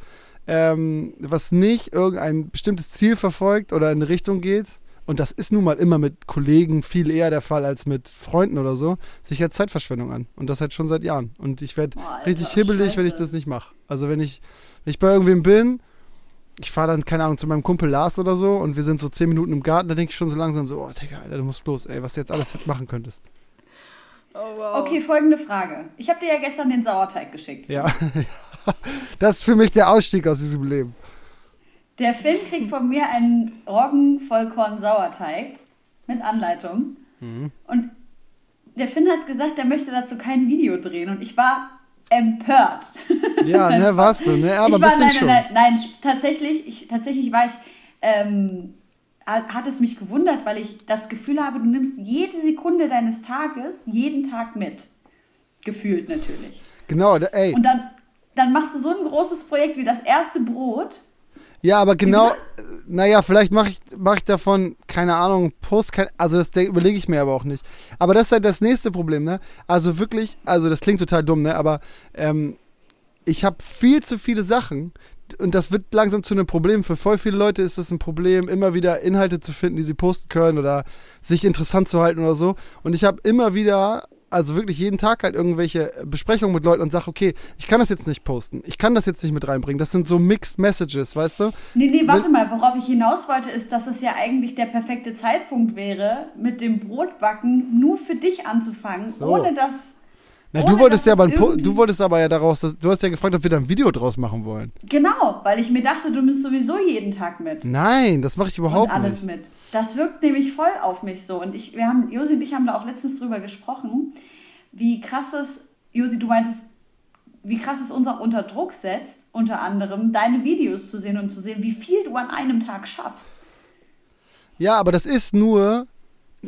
ähm, was nicht irgendein bestimmtes Ziel verfolgt oder in eine Richtung geht. Und das ist nun mal immer mit Kollegen viel eher der Fall als mit Freunden oder so, sich als Zeitverschwendung an. Und das halt schon seit Jahren. Und ich werde richtig hibbelig, wenn ich scheiße. das nicht mache. Also wenn ich, wenn ich bei irgendwem bin, ich fahre dann, keine Ahnung, zu meinem Kumpel Lars oder so und wir sind so zehn Minuten im Garten, da denke ich schon so langsam so, oh Digga, Alter, du musst los, ey, was du jetzt alles machen könntest. Oh, wow. Okay, folgende Frage. Ich habe dir ja gestern den Sauerteig geschickt. Ja. <laughs> das ist für mich der Ausstieg aus diesem Leben. Der Finn kriegt von mir einen Roggen-Vollkorn-Sauerteig mit Anleitung. Mhm. Und der Finn hat gesagt, er möchte dazu kein Video drehen. Und ich war empört. Ja, ne, <laughs> warst du, ne, aber ich war, bisschen nein, schon. nein, nein, tatsächlich, ich, tatsächlich war ich, ähm, hat, es mich gewundert, weil ich das Gefühl habe, du nimmst jede Sekunde deines Tages, jeden Tag mit. Gefühlt natürlich. Genau, ey. Und dann, dann machst du so ein großes Projekt wie das erste Brot. Ja, aber genau, naja, vielleicht mache ich, mach ich davon, keine Ahnung, Post, kein, also das überlege ich mir aber auch nicht. Aber das ist halt das nächste Problem, ne? Also wirklich, also das klingt total dumm, ne? Aber ähm, ich habe viel zu viele Sachen und das wird langsam zu einem Problem. Für voll viele Leute ist es ein Problem, immer wieder Inhalte zu finden, die sie posten können oder sich interessant zu halten oder so. Und ich habe immer wieder, also wirklich jeden Tag halt irgendwelche Besprechungen mit Leuten und sage, okay, ich kann das jetzt nicht posten, ich kann das jetzt nicht mit reinbringen. Das sind so Mixed Messages, weißt du? Nee, nee, warte Wenn- mal, worauf ich hinaus wollte, ist, dass es ja eigentlich der perfekte Zeitpunkt wäre, mit dem Brotbacken nur für dich anzufangen, So. ohne dass. Na, du wolltest ja aber ein du wolltest aber ja daraus, dass, du hast ja gefragt, ob wir da ein Video draus machen wollen. Genau, weil ich mir dachte, du nimmst sowieso jeden Tag mit. Nein, das mache ich überhaupt und alles nicht. mit. Das wirkt nämlich voll auf mich so. Und ich, wir haben, Josi und ich haben da auch letztens drüber gesprochen, wie krass es, Josi, du meintest, wie krass es uns auch unter Druck setzt, unter anderem deine Videos zu sehen und zu sehen, wie viel du an einem Tag schaffst. Ja, aber das ist nur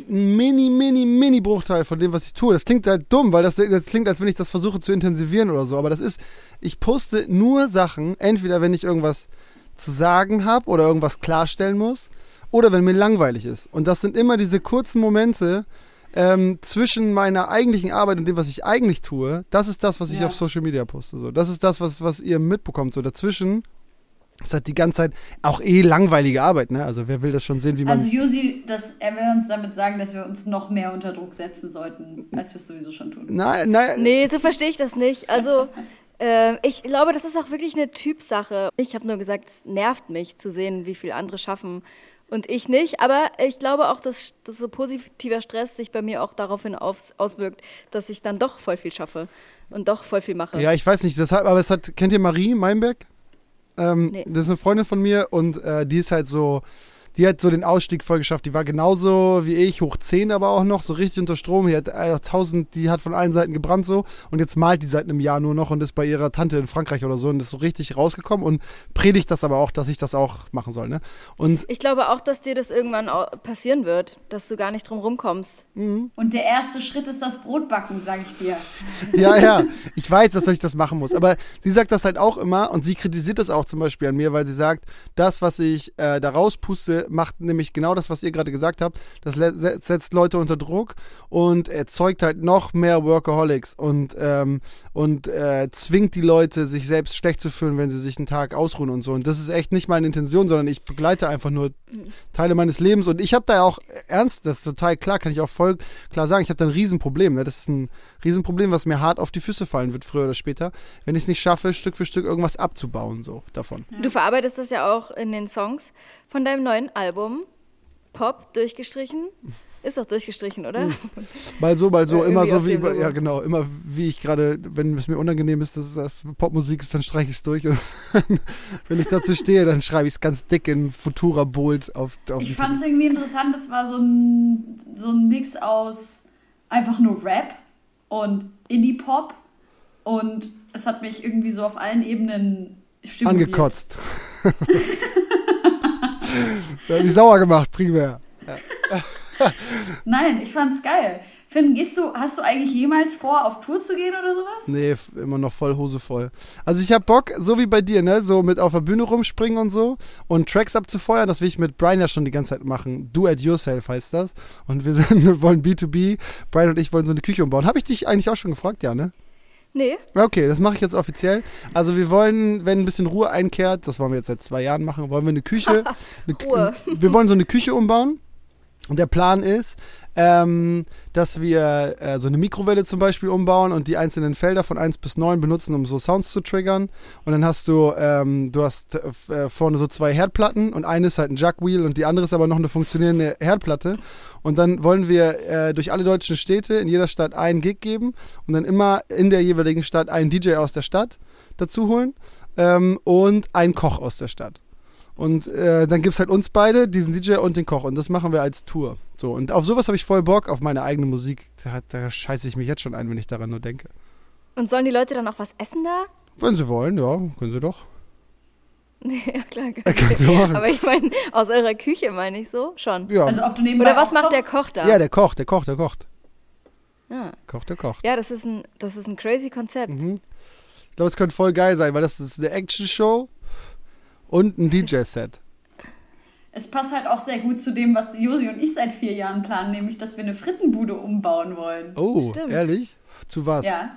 mini, mini, mini Bruchteil von dem, was ich tue. Das klingt halt dumm, weil das, das klingt, als wenn ich das versuche zu intensivieren oder so. Aber das ist, ich poste nur Sachen, entweder wenn ich irgendwas zu sagen habe oder irgendwas klarstellen muss oder wenn mir langweilig ist. Und das sind immer diese kurzen Momente ähm, zwischen meiner eigentlichen Arbeit und dem, was ich eigentlich tue. Das ist das, was ich Ja. auf Social Media poste. So. Das ist das, was, was ihr mitbekommt. So dazwischen ist halt die ganze Zeit auch eh langweilige Arbeit. Ne? Also wer will das schon sehen, wie man... Also Josi, das, er will uns damit sagen, dass wir uns noch mehr unter Druck setzen sollten, als wir es sowieso schon tun. Nein, nein. Nee, so verstehe ich das nicht. Also, <laughs> äh, ich glaube, das ist auch wirklich eine Typsache. Ich habe nur gesagt, es nervt mich zu sehen, wie viel andere schaffen und ich nicht. Aber ich glaube auch, dass, dass so positiver Stress sich bei mir auch daraufhin aus, auswirkt, dass ich dann doch voll viel schaffe und doch voll viel mache. Ja, ich weiß nicht, deshalb, aber es hat, kennt ihr Marie Meinberg? Ähm, Nee. Das ist eine Freundin von mir und äh, die ist halt so die hat so den Ausstieg voll geschafft. Die war genauso wie ich, hoch 10 aber auch noch, so richtig unter Strom. Die hat äh, 1000, die hat von allen Seiten gebrannt so und jetzt malt die seit einem Jahr nur noch und ist bei ihrer Tante in Frankreich oder so und ist so richtig rausgekommen und predigt das aber auch, dass ich das auch machen soll. Ne? Und Ich glaube auch, dass dir das irgendwann passieren wird, dass du gar nicht drum rumkommst. Und der erste Schritt ist das Brotbacken, sage ich dir. Ja, ja, ich weiß, dass ich das machen muss. Aber sie sagt das halt auch immer und sie kritisiert das auch zum Beispiel an mir, weil sie sagt, das, was ich äh, da rauspuste, macht nämlich genau das, was ihr gerade gesagt habt. Das setzt Leute unter Druck und erzeugt halt noch mehr Workaholics und, ähm, und äh, zwingt die Leute, sich selbst schlecht zu fühlen, wenn sie sich einen Tag ausruhen und so. Und das ist echt nicht meine Intention, sondern ich begleite einfach nur Teile meines Lebens. Und ich habe da ja auch ernst, das ist total klar, kann ich auch voll klar sagen, ich habe da ein Riesenproblem. Ne? Das ist ein Riesenproblem, was mir hart auf die Füße fallen wird, früher oder später, wenn ich es nicht schaffe, Stück für Stück irgendwas abzubauen, so davon. Du verarbeitest das ja auch in den Songs von deinem neuen Album. Pop durchgestrichen. Ist doch durchgestrichen, oder? Mal so, mal so, Ja, immer so wie, Logo. ja genau, immer wie ich gerade, wenn es mir unangenehm ist, dass das Popmusik ist, dann streiche ich es durch und <laughs> wenn ich dazu stehe, dann schreibe ich es ganz dick in Futura Bold auf, auf Ich fand es irgendwie interessant, es war so ein, so ein Mix aus einfach nur Rap und Indie-Pop und es hat mich irgendwie so auf allen Ebenen stimuliert. angekotzt. <laughs> das hat mich sauer gemacht, primär. Nein, ich fand's geil. Finn, gehst du, hast du eigentlich jemals vor, auf Tour zu gehen oder sowas? Nee, immer noch voll Hose voll. Also ich hab Bock, so wie bei dir, ne, so mit auf der Bühne rumspringen und so und Tracks abzufeuern, das will ich mit Brian ja schon die ganze Zeit machen. Do it yourself heißt das. Und wir, sind, <laughs> wir wollen B2B. Brian und ich wollen so eine Küche umbauen. Habe ich dich eigentlich auch schon gefragt, ja, ne? Nee. Okay, das mache ich jetzt offiziell. Also wir wollen, wenn ein bisschen Ruhe einkehrt, das wollen wir jetzt seit zwei Jahren machen, wollen wir eine Küche. <laughs> eine, Ruhe. Wir wollen so eine Küche umbauen. Und der Plan ist, ähm, dass wir äh, so eine Mikrowelle zum Beispiel umbauen und die einzelnen Felder von 1 bis 9 benutzen, um so Sounds zu triggern. Und dann hast du, ähm, du hast äh, äh, vorne so zwei Herdplatten und eine ist halt ein Jugwheel und die andere ist aber noch eine funktionierende Herdplatte. Und dann wollen wir äh, durch alle deutschen Städte in jeder Stadt einen Gig geben und dann immer in der jeweiligen Stadt einen DJ aus der Stadt dazu holen ähm, und einen Koch aus der Stadt. Und äh, dann gibt es halt uns beide, diesen DJ und den Koch. Und das machen wir als Tour. So, und auf sowas habe ich voll Bock, auf meine eigene Musik. Da, da scheiße ich mich jetzt schon ein, wenn ich daran nur denke. Und sollen die Leute dann auch was essen da? Wenn sie wollen, ja, können sie doch. Nee, <laughs> ja klar. kannst du machen. Aber ich meine, aus eurer Küche meine ich so schon. Ja, Also ob du Oder was macht der? Koch da? ja der kocht, der kocht, der kocht. ja. Kocht, der kocht. ja, das ist ein, das ist ein crazy Konzept. Mhm. Ich glaube, es könnte voll geil sein, weil das ist eine Action-Show und ein DJ-Set. Es passt halt auch sehr gut zu dem, was Josi und ich seit vier Jahren planen, nämlich, dass wir eine Frittenbude umbauen wollen. Oh, Stimmt. ehrlich? Zu was? Ja.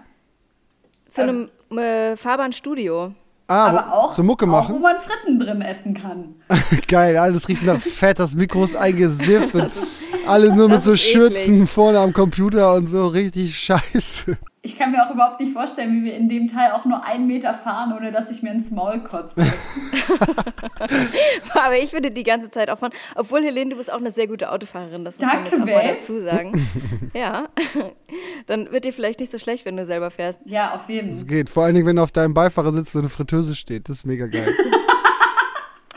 Zu einem äh, Fahrbahnstudio. Ah, Aber wo- auch, zur Mucke auch, wo machen? man Fritten drin essen kann. <laughs> Geil, alles riecht nach Fett, das Mikro ist eingesifft und alle nur mit so Schürzen vorne am Computer und so richtig scheiße. Ich kann mir auch überhaupt nicht vorstellen, wie wir in dem Teil auch nur einen Meter fahren, ohne dass ich mir ins Maul kotze. <laughs> Aber ich würde die ganze Zeit auch fahren. Obwohl, Helene, du bist auch eine sehr gute Autofahrerin. Das muss man Danke, jetzt auch mal dazu sagen. <laughs> ja. <laughs> Dann wird dir vielleicht nicht so schlecht, wenn du selber fährst. ja, auf jeden Es Fall. geht. Vor allen Dingen, wenn auf deinem Beifahrersitz so eine Fritteuse steht. Das ist mega geil.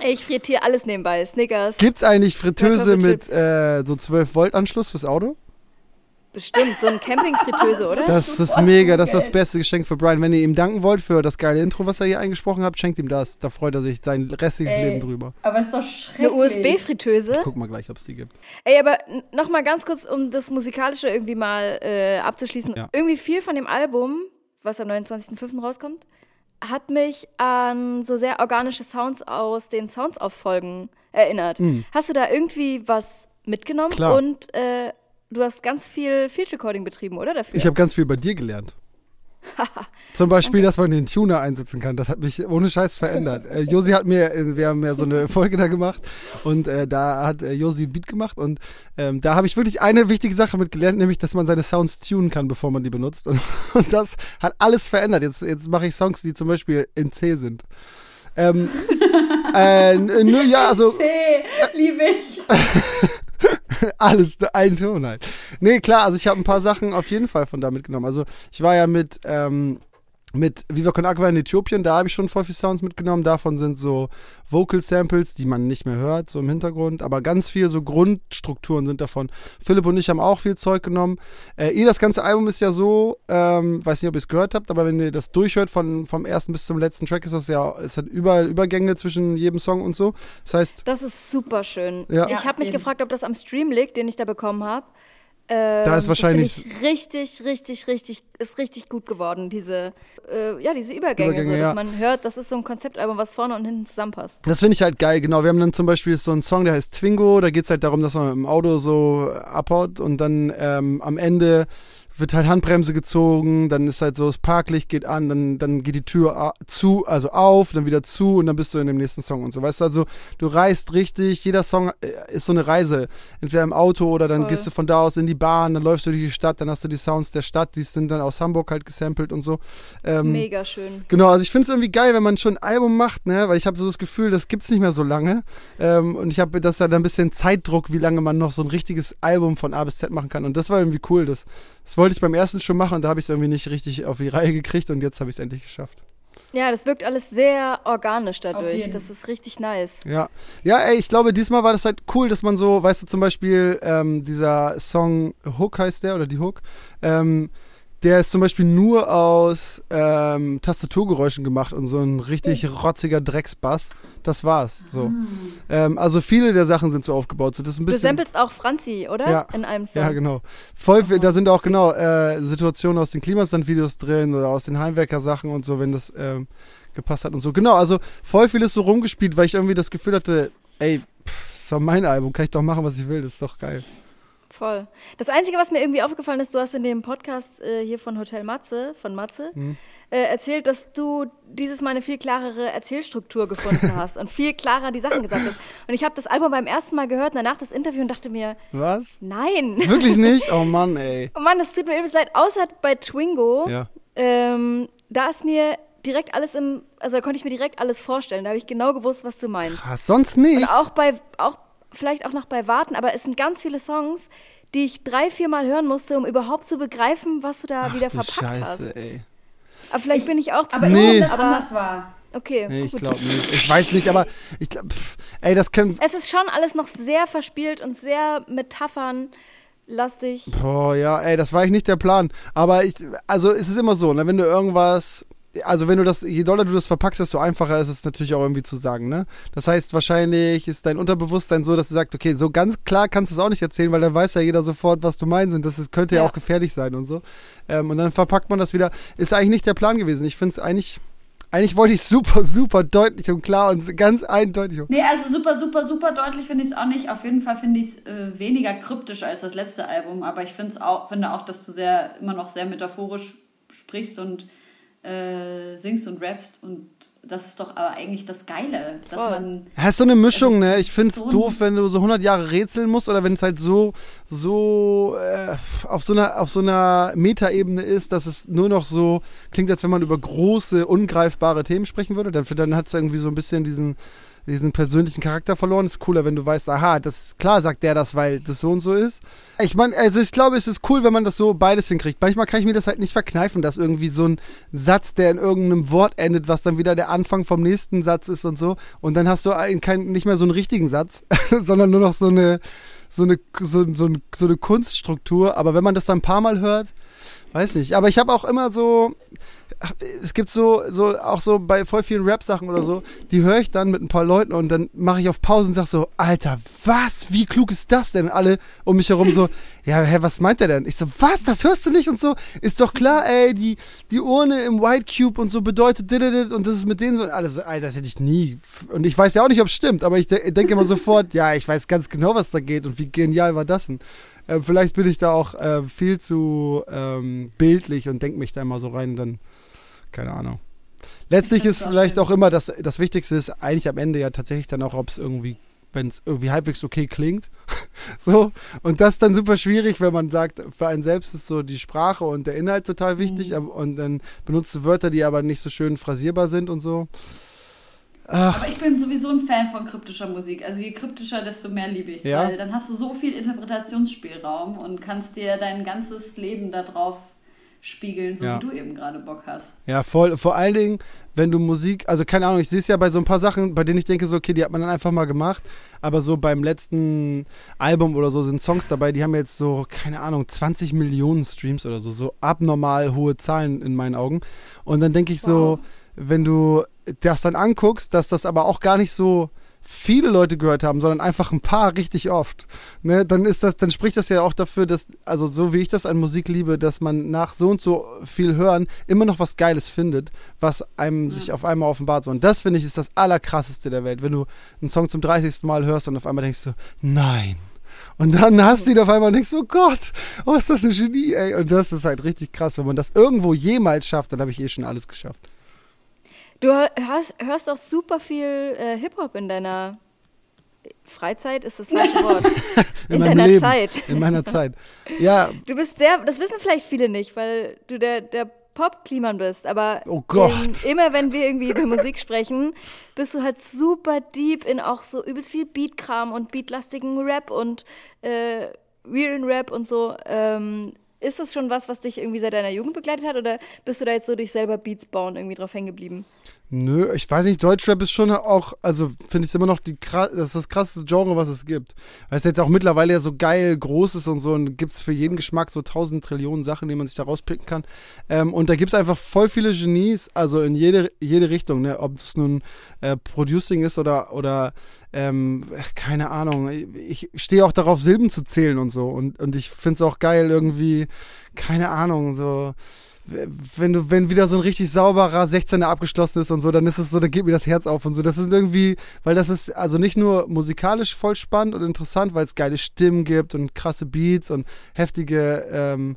Ich frittiere alles nebenbei. Snickers. Gibt's eigentlich Fritteuse mit äh, so 12 Volt Anschluss fürs Auto? Bestimmt. So ein Campingfritteuse, oder? Das ist mega, das ist das beste Geschenk für Brian. Wenn ihr ihm danken wollt für das geile Intro, was er hier eingesprochen hat, schenkt ihm das. Da freut er sich sein restliches Ey. Leben drüber. Aber ist doch schrecklich. Eine USB-Fritteuse. Guck mal gleich, ob es die gibt. Ey, aber noch mal ganz kurz, um das Musikalische irgendwie mal äh, abzuschließen. Ja. Irgendwie viel von dem Album, was am 29.05. rauskommt, hat mich an so sehr organische Sounds aus den Sounds auf Folgen erinnert. Hast du da irgendwie was mitgenommen? Mhm. Klar. Und äh, du hast ganz viel Field Recording betrieben, oder? Dafür? Ich habe ganz viel bei dir gelernt. <laughs> Zum Beispiel, dass man den Tuner einsetzen kann. Das hat mich ohne Scheiß verändert. Äh, Josi hat mir, äh, wir haben ja so eine Folge da gemacht und äh, da hat äh, Josi ein Beat gemacht und ähm, da habe ich wirklich eine wichtige Sache mit gelernt, nämlich, dass man seine Sounds tunen kann, bevor man die benutzt. Und, <laughs> und das hat alles verändert. Jetzt, jetzt mache ich Songs, die zum Beispiel in C sind. Ähm, <laughs> äh, nö, ja, also Hey, liebe ich. <laughs> alles, ein Ton halt. Nee, klar, also ich habe ein paar Sachen auf jeden Fall von da mitgenommen. Also ich war ja mit, ähm, mit Viva Con Aqua in Äthiopien, da habe ich schon voll viel Sounds mitgenommen. Davon sind so Vocal Samples, die man nicht mehr hört, so im Hintergrund. Aber ganz viel so Grundstrukturen sind davon. Philipp und ich haben auch viel Zeug genommen. Äh, eh, das ganze Album ist ja so, ähm, weiß nicht, ob ihr es gehört habt, aber wenn ihr das durchhört von, vom ersten bis zum letzten Track, ist das ja, es hat überall Übergänge zwischen jedem Song und so. Das heißt. Das ist super schön. Ja. Ich habe mich eben. gefragt, ob das am Stream liegt, den ich da bekommen habe. Ähm, Da ist wahrscheinlich- richtig, richtig, richtig, ist richtig gut geworden, diese, äh, ja, diese Übergänge, Übergänge, so, dass ja. man hört, das ist so ein Konzeptalbum, was vorne und hinten zusammenpasst. Das finde ich halt geil, genau. Wir haben dann zum Beispiel so einen Song, der heißt Twingo. Da geht es halt darum, dass man im Auto so abhaut und dann ähm, am Ende wird halt Handbremse gezogen, dann ist halt so, das Parklicht geht an, dann, dann geht die Tür zu, also auf, dann wieder zu und dann bist du in dem nächsten Song und so. Weißt du, also du reist richtig, jeder Song äh, ist so eine Reise. Entweder im Auto oder dann Voll. gehst du von da aus in die Bahn, dann läufst du durch die Stadt, dann hast du die Sounds der Stadt, die sind dann aus Hamburg halt gesampelt und so. Ähm, Mega schön. Genau, also ich finde es irgendwie geil, wenn man schon ein Album macht, ne, weil ich habe so das Gefühl, das gibt's nicht mehr so lange. Ähm, und ich habe das dann ein bisschen Zeitdruck, wie lange man noch so ein richtiges Album von A bis Z machen kann. Und das war irgendwie cool. Das, das wollte ich beim ersten schon machen und da habe ich es irgendwie nicht richtig auf die Reihe gekriegt und jetzt habe ich es endlich geschafft. Ja, das wirkt alles sehr organisch dadurch. Das ist richtig nice. Ja, ja, ey, ich glaube, diesmal war das halt cool, dass man so, weißt du, zum Beispiel ähm, dieser Song Hook heißt der oder die Hook, ähm, der ist zum Beispiel nur aus ähm, Tastaturgeräuschen gemacht und so ein richtig rotziger Drecksbass. Das war's. So. Ähm, also viele der Sachen sind so aufgebaut. So, das ist ein Du bisschen. samplest auch Franzi, oder? Ja. In einem Song. Ja, genau. Voll viel, da sind auch genau äh, Situationen aus den Klimastand-Videos drin oder aus den Heimwerker-Sachen und so, wenn das ähm, gepasst hat und so. Genau, also voll viel ist so rumgespielt, weil ich irgendwie das Gefühl hatte, ey, pff, das ist doch mein Album, kann ich doch machen, was ich will, das ist doch geil. Voll. Das Einzige, was mir irgendwie aufgefallen ist, du hast in dem Podcast äh, hier von Hotel Matze, von Matze, Mhm. äh, erzählt, dass du dieses Mal eine viel klarere Erzählstruktur gefunden <laughs> hast und viel klarer die Sachen gesagt hast. Und ich habe das Album beim ersten Mal gehört, und danach das Interview und dachte mir, Was? nein. Wirklich nicht? <laughs> Oh Mann, ey. Oh Mann, das tut mir übelst leid. Außer bei Twingo, Ja. ähm, da ist mir direkt alles im, also da konnte ich mir direkt alles vorstellen. Da habe ich genau gewusst, was du meinst. Krass, sonst nicht. Und auch bei, auch vielleicht auch noch bei Warten, aber es sind ganz viele Songs, die ich drei, vier Mal hören musste, um überhaupt zu begreifen, was du da Ach wieder du verpackt hast. Scheiße, ey. Aber vielleicht bin ich auch zu Aber Nee. das aber anders war. okay. Nee, ich gut. glaube nicht. Ich weiß nicht, aber ich glaube, ey, das können. Es ist schon alles noch sehr verspielt und sehr metaphernlastig. Boah, ja, ey, das war eigentlich nicht der Plan. Aber ich, also es ist immer so, ne, wenn du irgendwas, also wenn du das, je doller du das verpackst, desto einfacher ist es natürlich auch irgendwie zu sagen, ne? Das heißt, wahrscheinlich ist dein Unterbewusstsein so, dass du sagst, okay, so ganz klar kannst du es auch nicht erzählen, weil dann weiß ja jeder sofort, was du meinst und das ist, könnte ja. Ja. auch gefährlich sein und so. Ähm, und dann verpackt man das wieder. Ist eigentlich nicht der Plan gewesen. Ich finde es eigentlich, eigentlich wollte ich super, super deutlich und klar und ganz eindeutig. Nee, also super, super, super deutlich finde ich es auch nicht. Auf jeden Fall finde ich es äh, weniger kryptisch als das letzte Album, aber ich find's auch, finde auch, dass du sehr immer noch sehr metaphorisch sprichst und äh, singst und rappst und das ist doch aber eigentlich das Geile, dass Voll. man Ja, ist so eine Mischung, ne? Ich find's so doof, wenn du so 100 Jahre rätseln musst oder wenn es halt so, so äh, auf so einer, auf so einer Metaebene ist, dass es nur noch so klingt, als wenn man über große, ungreifbare Themen sprechen würde. Dann, dann hat es irgendwie so ein bisschen diesen, diesen persönlichen Charakter verloren. Ist cooler, wenn du weißt, aha, das klar sagt der das, weil das so und so ist. Ich meine, also ich glaube, es ist cool, wenn man das so beides hinkriegt. Manchmal kann ich mir das halt nicht verkneifen, dass irgendwie so ein Satz, der in irgendeinem Wort endet, was dann wieder der Anfang vom nächsten Satz ist und so. Und dann hast du kein, nicht mehr so einen richtigen Satz, <laughs> sondern nur noch so eine, so eine, so, so, so eine Kunststruktur. Aber wenn man das dann ein paar Mal hört, weiß nicht. Aber ich habe auch immer so, es gibt so, so auch so bei voll vielen Rap-Sachen oder so, die höre ich dann mit ein paar Leuten und dann mache ich auf Pause und sag so, Alter, was? Wie klug ist das denn? Alle um mich herum so, ja, hä, was meint der denn? Ich so, was? Das hörst du nicht und so? Ist doch klar, ey, die, die Urne im White Cube und so bedeutet dit, und das ist mit denen so und alles Alter, das hätte ich nie. Und ich weiß ja auch nicht, ob es stimmt, aber ich de denke immer sofort, ja, ich weiß ganz genau, was da geht und wie genial war das denn? Äh, vielleicht bin ich da auch äh, viel zu ähm, bildlich und denke mich da immer so rein, dann keine Ahnung. Letztlich ist vielleicht auch immer das, das Wichtigste ist eigentlich am Ende ja tatsächlich dann auch, ob es irgendwie, wenn es irgendwie halbwegs okay klingt. <laughs> so. Und das ist dann super schwierig, wenn man sagt, für einen selbst ist so die Sprache und der Inhalt total wichtig aber, und dann benutzt du Wörter, die aber nicht so schön phrasierbar sind und so. Ach, Aber ich bin sowieso ein Fan von kryptischer Musik. Also je kryptischer, desto mehr liebe ich es. Ja. Weil dann hast du so viel Interpretationsspielraum und kannst dir dein ganzes Leben darauf spiegeln, so Ja. wie du eben gerade Bock hast. Ja, voll. Vor allen Dingen, wenn du Musik, also keine Ahnung, ich sehe es ja bei so ein paar Sachen, bei denen ich denke, so, okay, die hat man dann einfach mal gemacht. Aber so beim letzten Album oder so sind Songs dabei, die haben jetzt so, keine Ahnung, 20 Millionen Streams oder so, so abnormal hohe Zahlen in meinen Augen. Und dann denke ich so, wenn du das dann anguckst, dass das aber auch gar nicht so viele Leute gehört haben, sondern einfach ein paar richtig oft, ne, dann ist das, dann spricht das ja auch dafür, dass, also so wie ich das an Musik liebe, dass man nach so und so viel Hören immer noch was Geiles findet, was einem sich auf einmal offenbart. So. Und das finde ich ist das allerkrasseste der Welt, wenn du einen Song zum 30. Mal hörst und auf einmal denkst du, nein. Und dann hast du ihn auf einmal und denkst, oh Gott, oh, ist das ein Genie, ey. Und das ist halt richtig krass. Wenn man das irgendwo jemals schafft, dann habe ich eh schon alles geschafft. Du hörst, hörst auch super viel äh, Hip-Hop in deiner Freizeit, ist das falsche Wort. <laughs> in meinem deiner Leben. Zeit. In meiner Zeit. Ja, Du bist sehr, das wissen vielleicht viele nicht, weil du der, der Pop-Kliman bist, aber Oh Gott. In, immer wenn wir irgendwie über Musik sprechen, bist du halt super deep in auch so übelst viel Beat-Kram und beatlastigen Rap und äh, Rap und so. Ähm, ist das schon was, was dich irgendwie seit deiner Jugend begleitet hat oder bist du da jetzt so durch selber Beats bauen irgendwie drauf hängen geblieben? Nö, ich weiß nicht, Deutschrap ist schon auch, also finde ich immer noch die das das krasseste Genre, was es gibt. Weil es jetzt auch mittlerweile ja so geil groß ist und so und gibt es für jeden Geschmack so tausend Trillionen Sachen, die man sich da rauspicken kann. Ähm, und da gibt es einfach voll viele Genies, also in jede, jede Richtung, ne? ob es nun äh, Producing ist oder, oder ähm, keine Ahnung. Ich stehe auch darauf, Silben zu zählen und so. Und, und ich finde es auch geil, irgendwie, keine Ahnung, so wenn du, wenn wieder so ein richtig sauberer 16er abgeschlossen ist und so, dann ist es so, dann geht mir das Herz auf und so. Das ist irgendwie, weil das ist also nicht nur musikalisch voll spannend und interessant, weil es geile Stimmen gibt und krasse Beats und heftige ähm,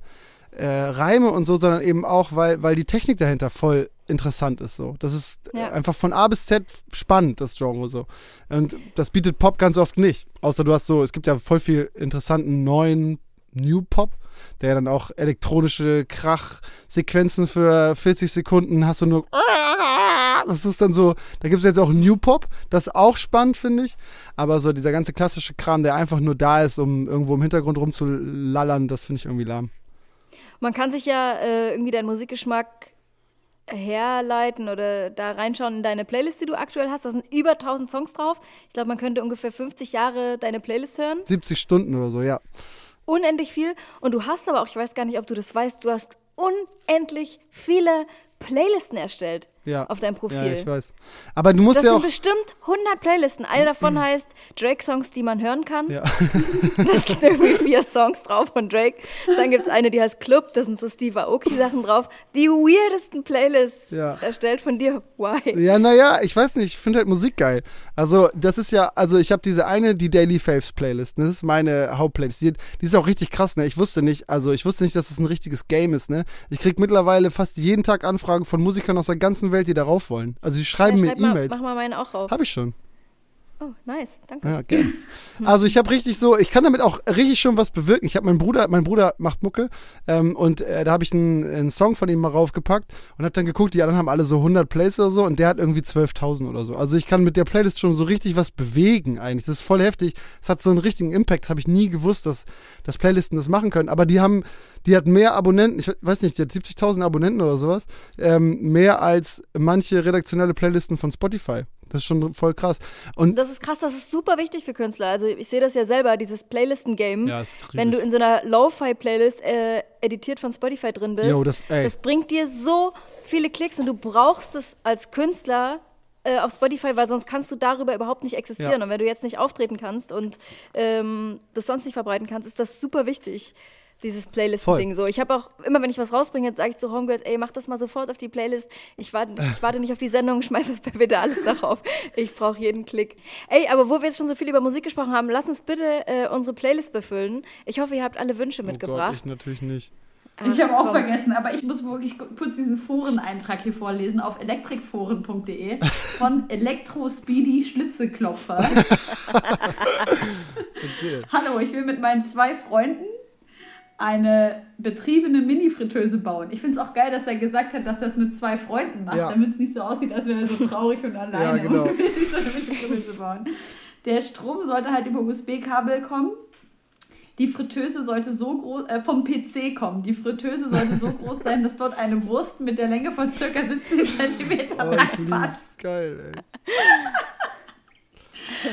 äh, Reime und so, sondern eben auch, weil, weil die Technik dahinter voll interessant ist so. Das ist Ja. einfach von A bis Z spannend, das Genre so. Und das bietet Pop ganz oft nicht. Außer du hast so, es gibt ja voll viel interessanten neuen New Pop, der dann auch elektronische Krachsequenzen für 40 Sekunden hast du nur. <laughs> Das ist dann so, da gibt es jetzt auch New Pop, das ist auch spannend, finde ich. Aber so dieser ganze klassische Kram, der einfach nur da ist, um irgendwo im Hintergrund rumzulallern, das finde ich irgendwie lahm. Man kann sich ja äh, irgendwie deinen Musikgeschmack herleiten oder da reinschauen in deine Playlist, die du aktuell hast. Da sind über 1000 Songs drauf. Ich glaube, man könnte ungefähr 50 Jahre deine Playlist hören. 70 Stunden oder so, ja. Unendlich viel. Und du hast aber auch, ich weiß gar nicht, ob du das weißt, du hast unendlich viele Playlisten erstellt Ja. auf deinem Profil. Ja, ich weiß. Aber du musst das ja sind auch. bestimmt 100 Playlisten. Eine davon <clears throat> heißt Drake-Songs, die man hören kann. Ja. <laughs> <laughs> Da sind irgendwie vier Songs drauf von Drake. Dann gibt es eine, die heißt Club, da sind so Steve Aoki-Sachen drauf. Die weirdesten Playlists Ja. erstellt von dir. Why? Ja, naja, ich weiß nicht, ich finde halt Musik geil. Also, das ist ja, also ich habe diese eine, die Daily Faves Playlist, ne? das ist meine Hauptplaylist. Die, die ist auch richtig krass, ne? Ich wusste nicht, also ich wusste nicht, dass es das ein richtiges Game ist, ne? Ich krieg mittlerweile fast jeden Tag Anfragen von Musikern aus der ganzen Welt, die darauf wollen. Also die schreiben Ja, mir schreib mal, E-Mails. mach mal meine auch rauf. Habe ich schon. Oh, nice. Danke. Ja, gern. Also ich habe richtig so, ich kann damit auch richtig schon was bewirken. Ich habe meinen Bruder, mein Bruder macht Mucke ähm, und äh, da habe ich einen, einen Song von ihm mal raufgepackt und habe dann geguckt, die anderen haben alle so 100 Plays oder so und der hat irgendwie 12.000 oder so. Also ich kann mit der Playlist schon so richtig was bewegen eigentlich. Das ist voll heftig. Es hat so einen richtigen Impact. Das habe ich nie gewusst, dass, dass Playlisten das machen können. Aber die haben, die hat mehr Abonnenten, ich weiß nicht, die hat 70.000 Abonnenten oder sowas, ähm, mehr als manche redaktionelle Playlisten von Spotify. Das ist schon voll krass. Und Das ist krass, das ist super wichtig für Künstler. Also ich sehe das ja selber, dieses Playlisten-Game. Ja, ist riesig. Wenn du in so einer Lo-Fi-Playlist äh, editiert von Spotify drin bist, Jo, das- das bringt dir so viele Klicks und du brauchst es als Künstler äh, auf Spotify, weil sonst kannst du darüber überhaupt nicht existieren. Ja. Und wenn du jetzt nicht auftreten kannst und ähm, das sonst nicht verbreiten kannst, ist das super wichtig. Dieses Playlist-Ding so. Ich habe auch, immer wenn ich was rausbringe, sage ich zu Homegirls, ey, mach das mal sofort auf die Playlist. Ich warte, ich warte nicht auf die Sendung, <laughs> schmeiß das bitte alles darauf. Ich brauche jeden Klick. Ey, aber wo wir jetzt schon so viel über Musik gesprochen haben, lass uns bitte äh, unsere Playlist befüllen. Ich hoffe, ihr habt alle Wünsche Oh Gott, mitgebracht. ich natürlich nicht. Ich habe auch komm. vergessen, aber ich muss wirklich kurz diesen Foreneintrag hier vorlesen auf elektrikforen.de von <laughs> Elektro Speedy Schlitzeklopfer. <laughs> Erzähl. Hallo, ich will mit meinen zwei Freunden eine betriebene Mini-Fritteuse bauen. Ich finde es auch geil, dass er gesagt hat, dass er es mit zwei Freunden macht, Ja. damit es nicht so aussieht, als wäre er so <laughs> traurig und alleine genau. und will sich so eine Mini-Fritteuse bauen. Der Strom sollte halt über USB-Kabel kommen. die Fritteuse sollte so groß, äh, vom PC kommen, die Fritteuse sollte so groß sein, dass dort eine Wurst mit der Länge von circa 17 cm Oh, reinpasst. lieb's. Geil, ey.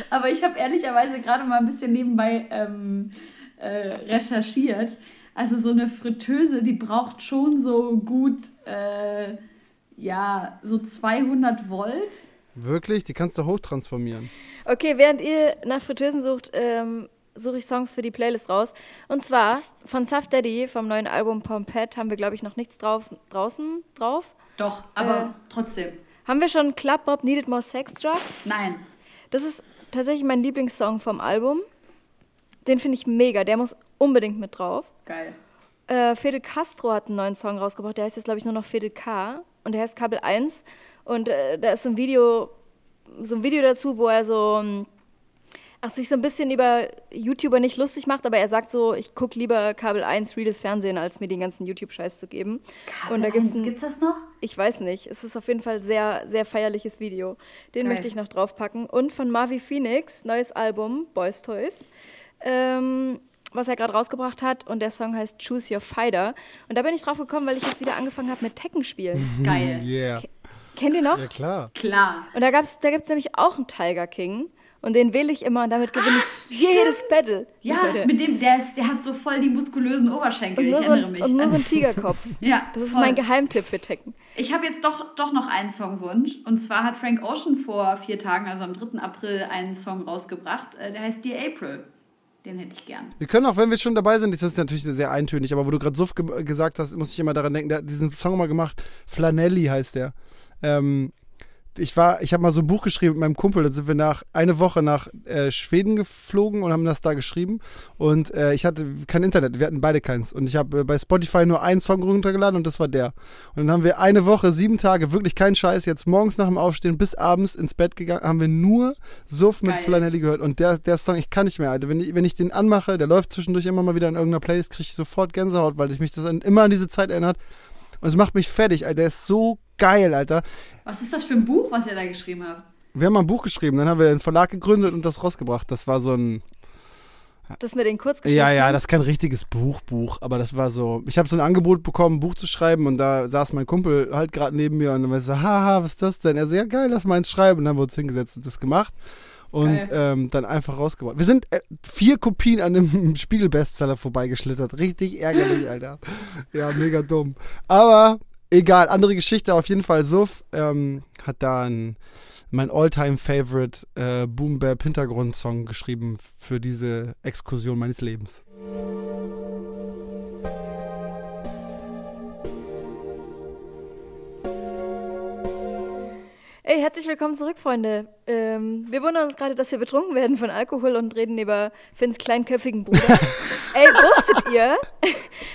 Aber ich habe ehrlicherweise gerade mal ein bisschen nebenbei ähm, äh, recherchiert. Also so eine Fritteuse, die braucht schon so gut, äh, ja, so 200 Volt. Wirklich? Die kannst du hochtransformieren. Okay, während ihr nach Fritteusen sucht, ähm, suche ich Songs für die Playlist raus. Und zwar von Saf Daddy vom neuen Album Pompette haben wir, glaube ich, noch nichts drauf, draußen drauf. Doch, aber Äh. trotzdem. Haben wir schon Club Bob Needed More Sex Drugs? Nein. Das ist tatsächlich mein Lieblingssong vom Album. Den finde ich mega. Der muss unbedingt mit drauf. Geil. Äh, Fidel Castro hat einen neuen Song rausgebracht. Der heißt jetzt, glaube ich, nur noch Fidel K. Und der heißt Kabel 1. Und äh, da ist so ein Video, so ein Video dazu, wo er so ähm, ach, sich so ein bisschen über YouTuber nicht lustig macht, aber er sagt so, ich gucke lieber Kabel 1 reales Fernsehen, als mir den ganzen YouTube-Scheiß zu geben. und da gibt's ein, Gibt's das noch? ich weiß nicht, es ist auf jeden Fall sehr, sehr feierliches Video. Den Geil. möchte ich noch draufpacken. Und von Marvi Phoenix, neues Album, Boys Toys, ähm, was er gerade rausgebracht hat. Und der Song heißt Choose Your Fighter. Und da bin ich drauf gekommen, weil ich jetzt wieder angefangen habe mit Tekken spielen. <laughs> Geil. Yeah. Kennt ihr noch? Ja, klar. Klar. Und da, gab's, da gibt es nämlich auch einen Tiger King. Und den wähle ich immer und damit gewinne ich jedes Battle. Ja, Leute. mit dem, der, ist, der hat so voll die muskulösen Oberschenkel. und nur, ich so erinnere ein, mich. und nur so ein Tigerkopf. <laughs> ja, Das ist voll. mein Geheimtipp für Tekken. Ich habe jetzt doch, doch noch einen Songwunsch. Und zwar hat Frank Ocean vor vier Tagen, also am 3. April, einen Song rausgebracht. Äh, Der heißt Dear April. Den hätte ich gern. Wir können auch, wenn wir schon dabei sind, das ist natürlich sehr eintönig, aber wo du gerade Suff ge gesagt hast, muss ich immer daran denken, der hat diesen Song mal gemacht, Flanelli heißt der. Ähm, ich war, ich habe mal so ein Buch geschrieben mit meinem Kumpel, da sind wir nach eine Woche nach äh, Schweden geflogen und haben das da geschrieben und äh, ich hatte kein Internet, wir hatten beide keins und ich habe äh, bei Spotify nur einen Song runtergeladen und das war der. Und dann haben wir eine Woche, sieben Tage, wirklich kein Scheiß, jetzt morgens nach dem Aufstehen bis abends ins Bett gegangen, haben wir nur Suff mit. Flanelli gehört und der, der Song, ich kann nicht mehr, Alter. Wenn ich, wenn ich den anmache, der läuft zwischendurch immer mal wieder in irgendeiner Playlist, kriege ich sofort Gänsehaut, weil ich mich das an, immer an diese Zeit erinnert. Und es macht mich fertig, Alter. Der ist so geil, Alter. Was ist das für ein Buch, was ihr da geschrieben habt? Wir haben mal ein Buch geschrieben, dann haben wir einen Verlag gegründet und das rausgebracht. Das war so ein. Das mit den Kurzgeschichten. Ja, ja, das ist kein richtiges Buchbuch, aber das war so. Ich habe so ein Angebot bekommen, ein Buch zu schreiben und da saß mein Kumpel halt gerade neben mir und dann war ich so, haha, was ist das denn? Er so, ja geil, lass mal eins schreiben. Und dann haben wir uns hingesetzt und das gemacht. Und ähm, dann einfach rausgebracht. Wir sind äh, vier Kopien an einem <laughs> Spiegel-Bestseller vorbeigeschlittert. Richtig ärgerlich, Alter. Ja, mega dumm. Aber egal, andere Geschichte. Auf jeden Fall, Suff ähm, hat da ein, mein All-Time-Favorite äh, Boom-Bap-Hintergrundsong geschrieben für diese Exkursion meines Lebens. Ey, herzlich willkommen zurück, Freunde. Ähm, wir wundern uns gerade, dass wir betrunken werden von Alkohol und reden über Finns kleinköpfigen Bruder. <laughs> Ey, wusstet ihr,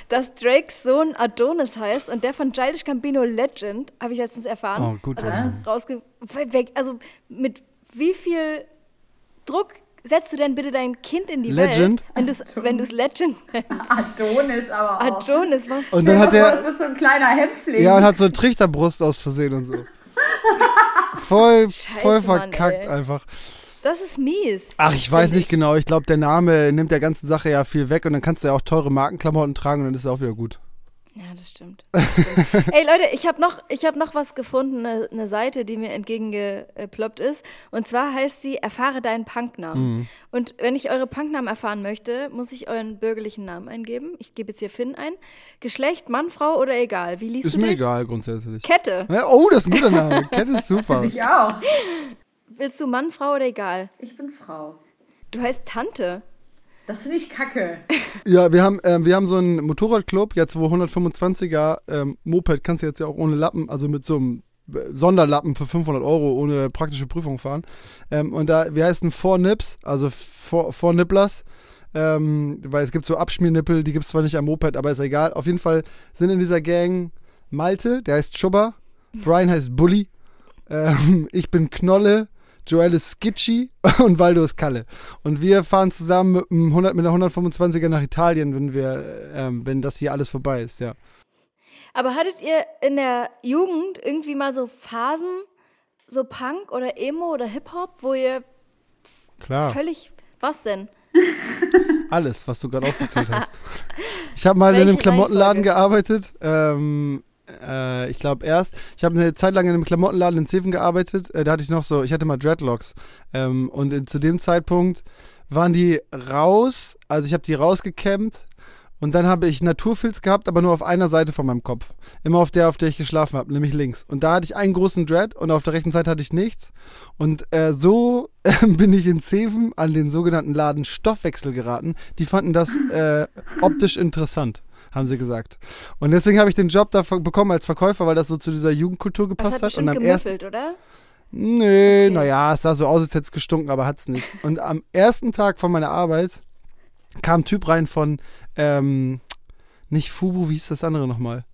dass Drakes Sohn Adonis heißt und der von Childish Gambino Legend, habe ich letztens erfahren. Oh, gut. Also, Robin. rausge weg, also mit wie viel Druck setzt du denn bitte dein Kind in die Legend? Welt, wenn du es wenn du's Legend nennst? Adonis aber auch. Adonis, was? Und dann hat er, mit so ein kleiner Hämpfling. ja, und hat so eine Trichterbrust aus Versehen und so. Voll, voll Scheiße, Mann, verkackt ey. einfach. Das ist mies. Ach, ich weiß nicht genau. Ich glaube, der Name nimmt der ganzen Sache ja viel weg und dann kannst du ja auch teure Markenklamotten tragen und dann ist es auch wieder gut. Ja, das stimmt. Das stimmt. <laughs> Ey Leute, ich habe noch, ich hab noch was gefunden, eine, eine Seite, die mir entgegengeploppt ist. Und zwar heißt sie Erfahre deinen Punknamen. Mhm. Und wenn ich eure Punknamen erfahren möchte, muss ich euren bürgerlichen Namen eingeben. Ich gebe jetzt hier Finn ein. Geschlecht, Mann, Frau oder egal. Wie liest Ist du mir dich? egal grundsätzlich. Kette. Ja, oh, das ist ein guter Name. Kette ist super. <laughs> Ich auch. Willst du Mann, Frau oder egal? Ich bin Frau. Du heißt Tante. Das finde ich kacke. Ja, wir haben, ähm, wir haben so einen Motorradclub, jetzt wo 125er ähm, Moped kannst du jetzt ja auch ohne Lappen, also mit so einem äh, Sonderlappen für 500 Euro ohne praktische Prüfung fahren. Ähm, und da, wir heißen Four Nips, also Four, Four Nipplers. Ähm, weil es gibt so Abschmiernippel, die gibt es zwar nicht am Moped, aber ist egal. Auf jeden Fall sind in dieser Gang Malte, der heißt Schubber, Brian heißt Bully, ähm, ich bin Knolle, Joel ist Skitchy <laughs> und Waldo ist Kalle. Und wir fahren zusammen mit, einem 100, mit einer 125er nach Italien, wenn wir, ähm, wenn das hier alles vorbei ist, ja. Aber hattet ihr in der Jugend irgendwie mal so Phasen, so Punk oder Emo oder Hip-Hop, wo ihr Klar. völlig. Was denn? <laughs> Alles, was du gerade aufgezählt hast. Ich habe mal in Welche einem Klamottenladen Reihenfolge? gearbeitet. Ähm, äh, ich glaube erst, ich habe eine Zeit lang in einem Klamottenladen in Zeven gearbeitet. Äh, da hatte ich noch so, ich hatte mal Dreadlocks. Ähm, und zu dem Zeitpunkt waren die raus, also ich habe die rausgekämmt. Und dann habe ich Naturfilz gehabt, aber nur auf einer Seite von meinem Kopf. Immer auf der, auf der ich geschlafen habe, nämlich links. Und da hatte ich einen großen Dread und auf der rechten Seite hatte ich nichts. Und äh, so äh, <laughs> bin ich in Zeven an den sogenannten Laden Stoffwechsel geraten. Die fanden das äh, optisch interessant, haben sie gesagt. Und deswegen habe ich den Job da bekommen als Verkäufer, weil das so zu dieser Jugendkultur Das gepasst hat hat. bestimmt Und am ersten oder? Nee, Okay. naja, es sah so aus, als hätte es gestunken, aber hat's nicht. <laughs> Und am ersten Tag von meiner Arbeit kam ein Typ rein von, ähm, nicht Fubu, wie hieß das andere nochmal?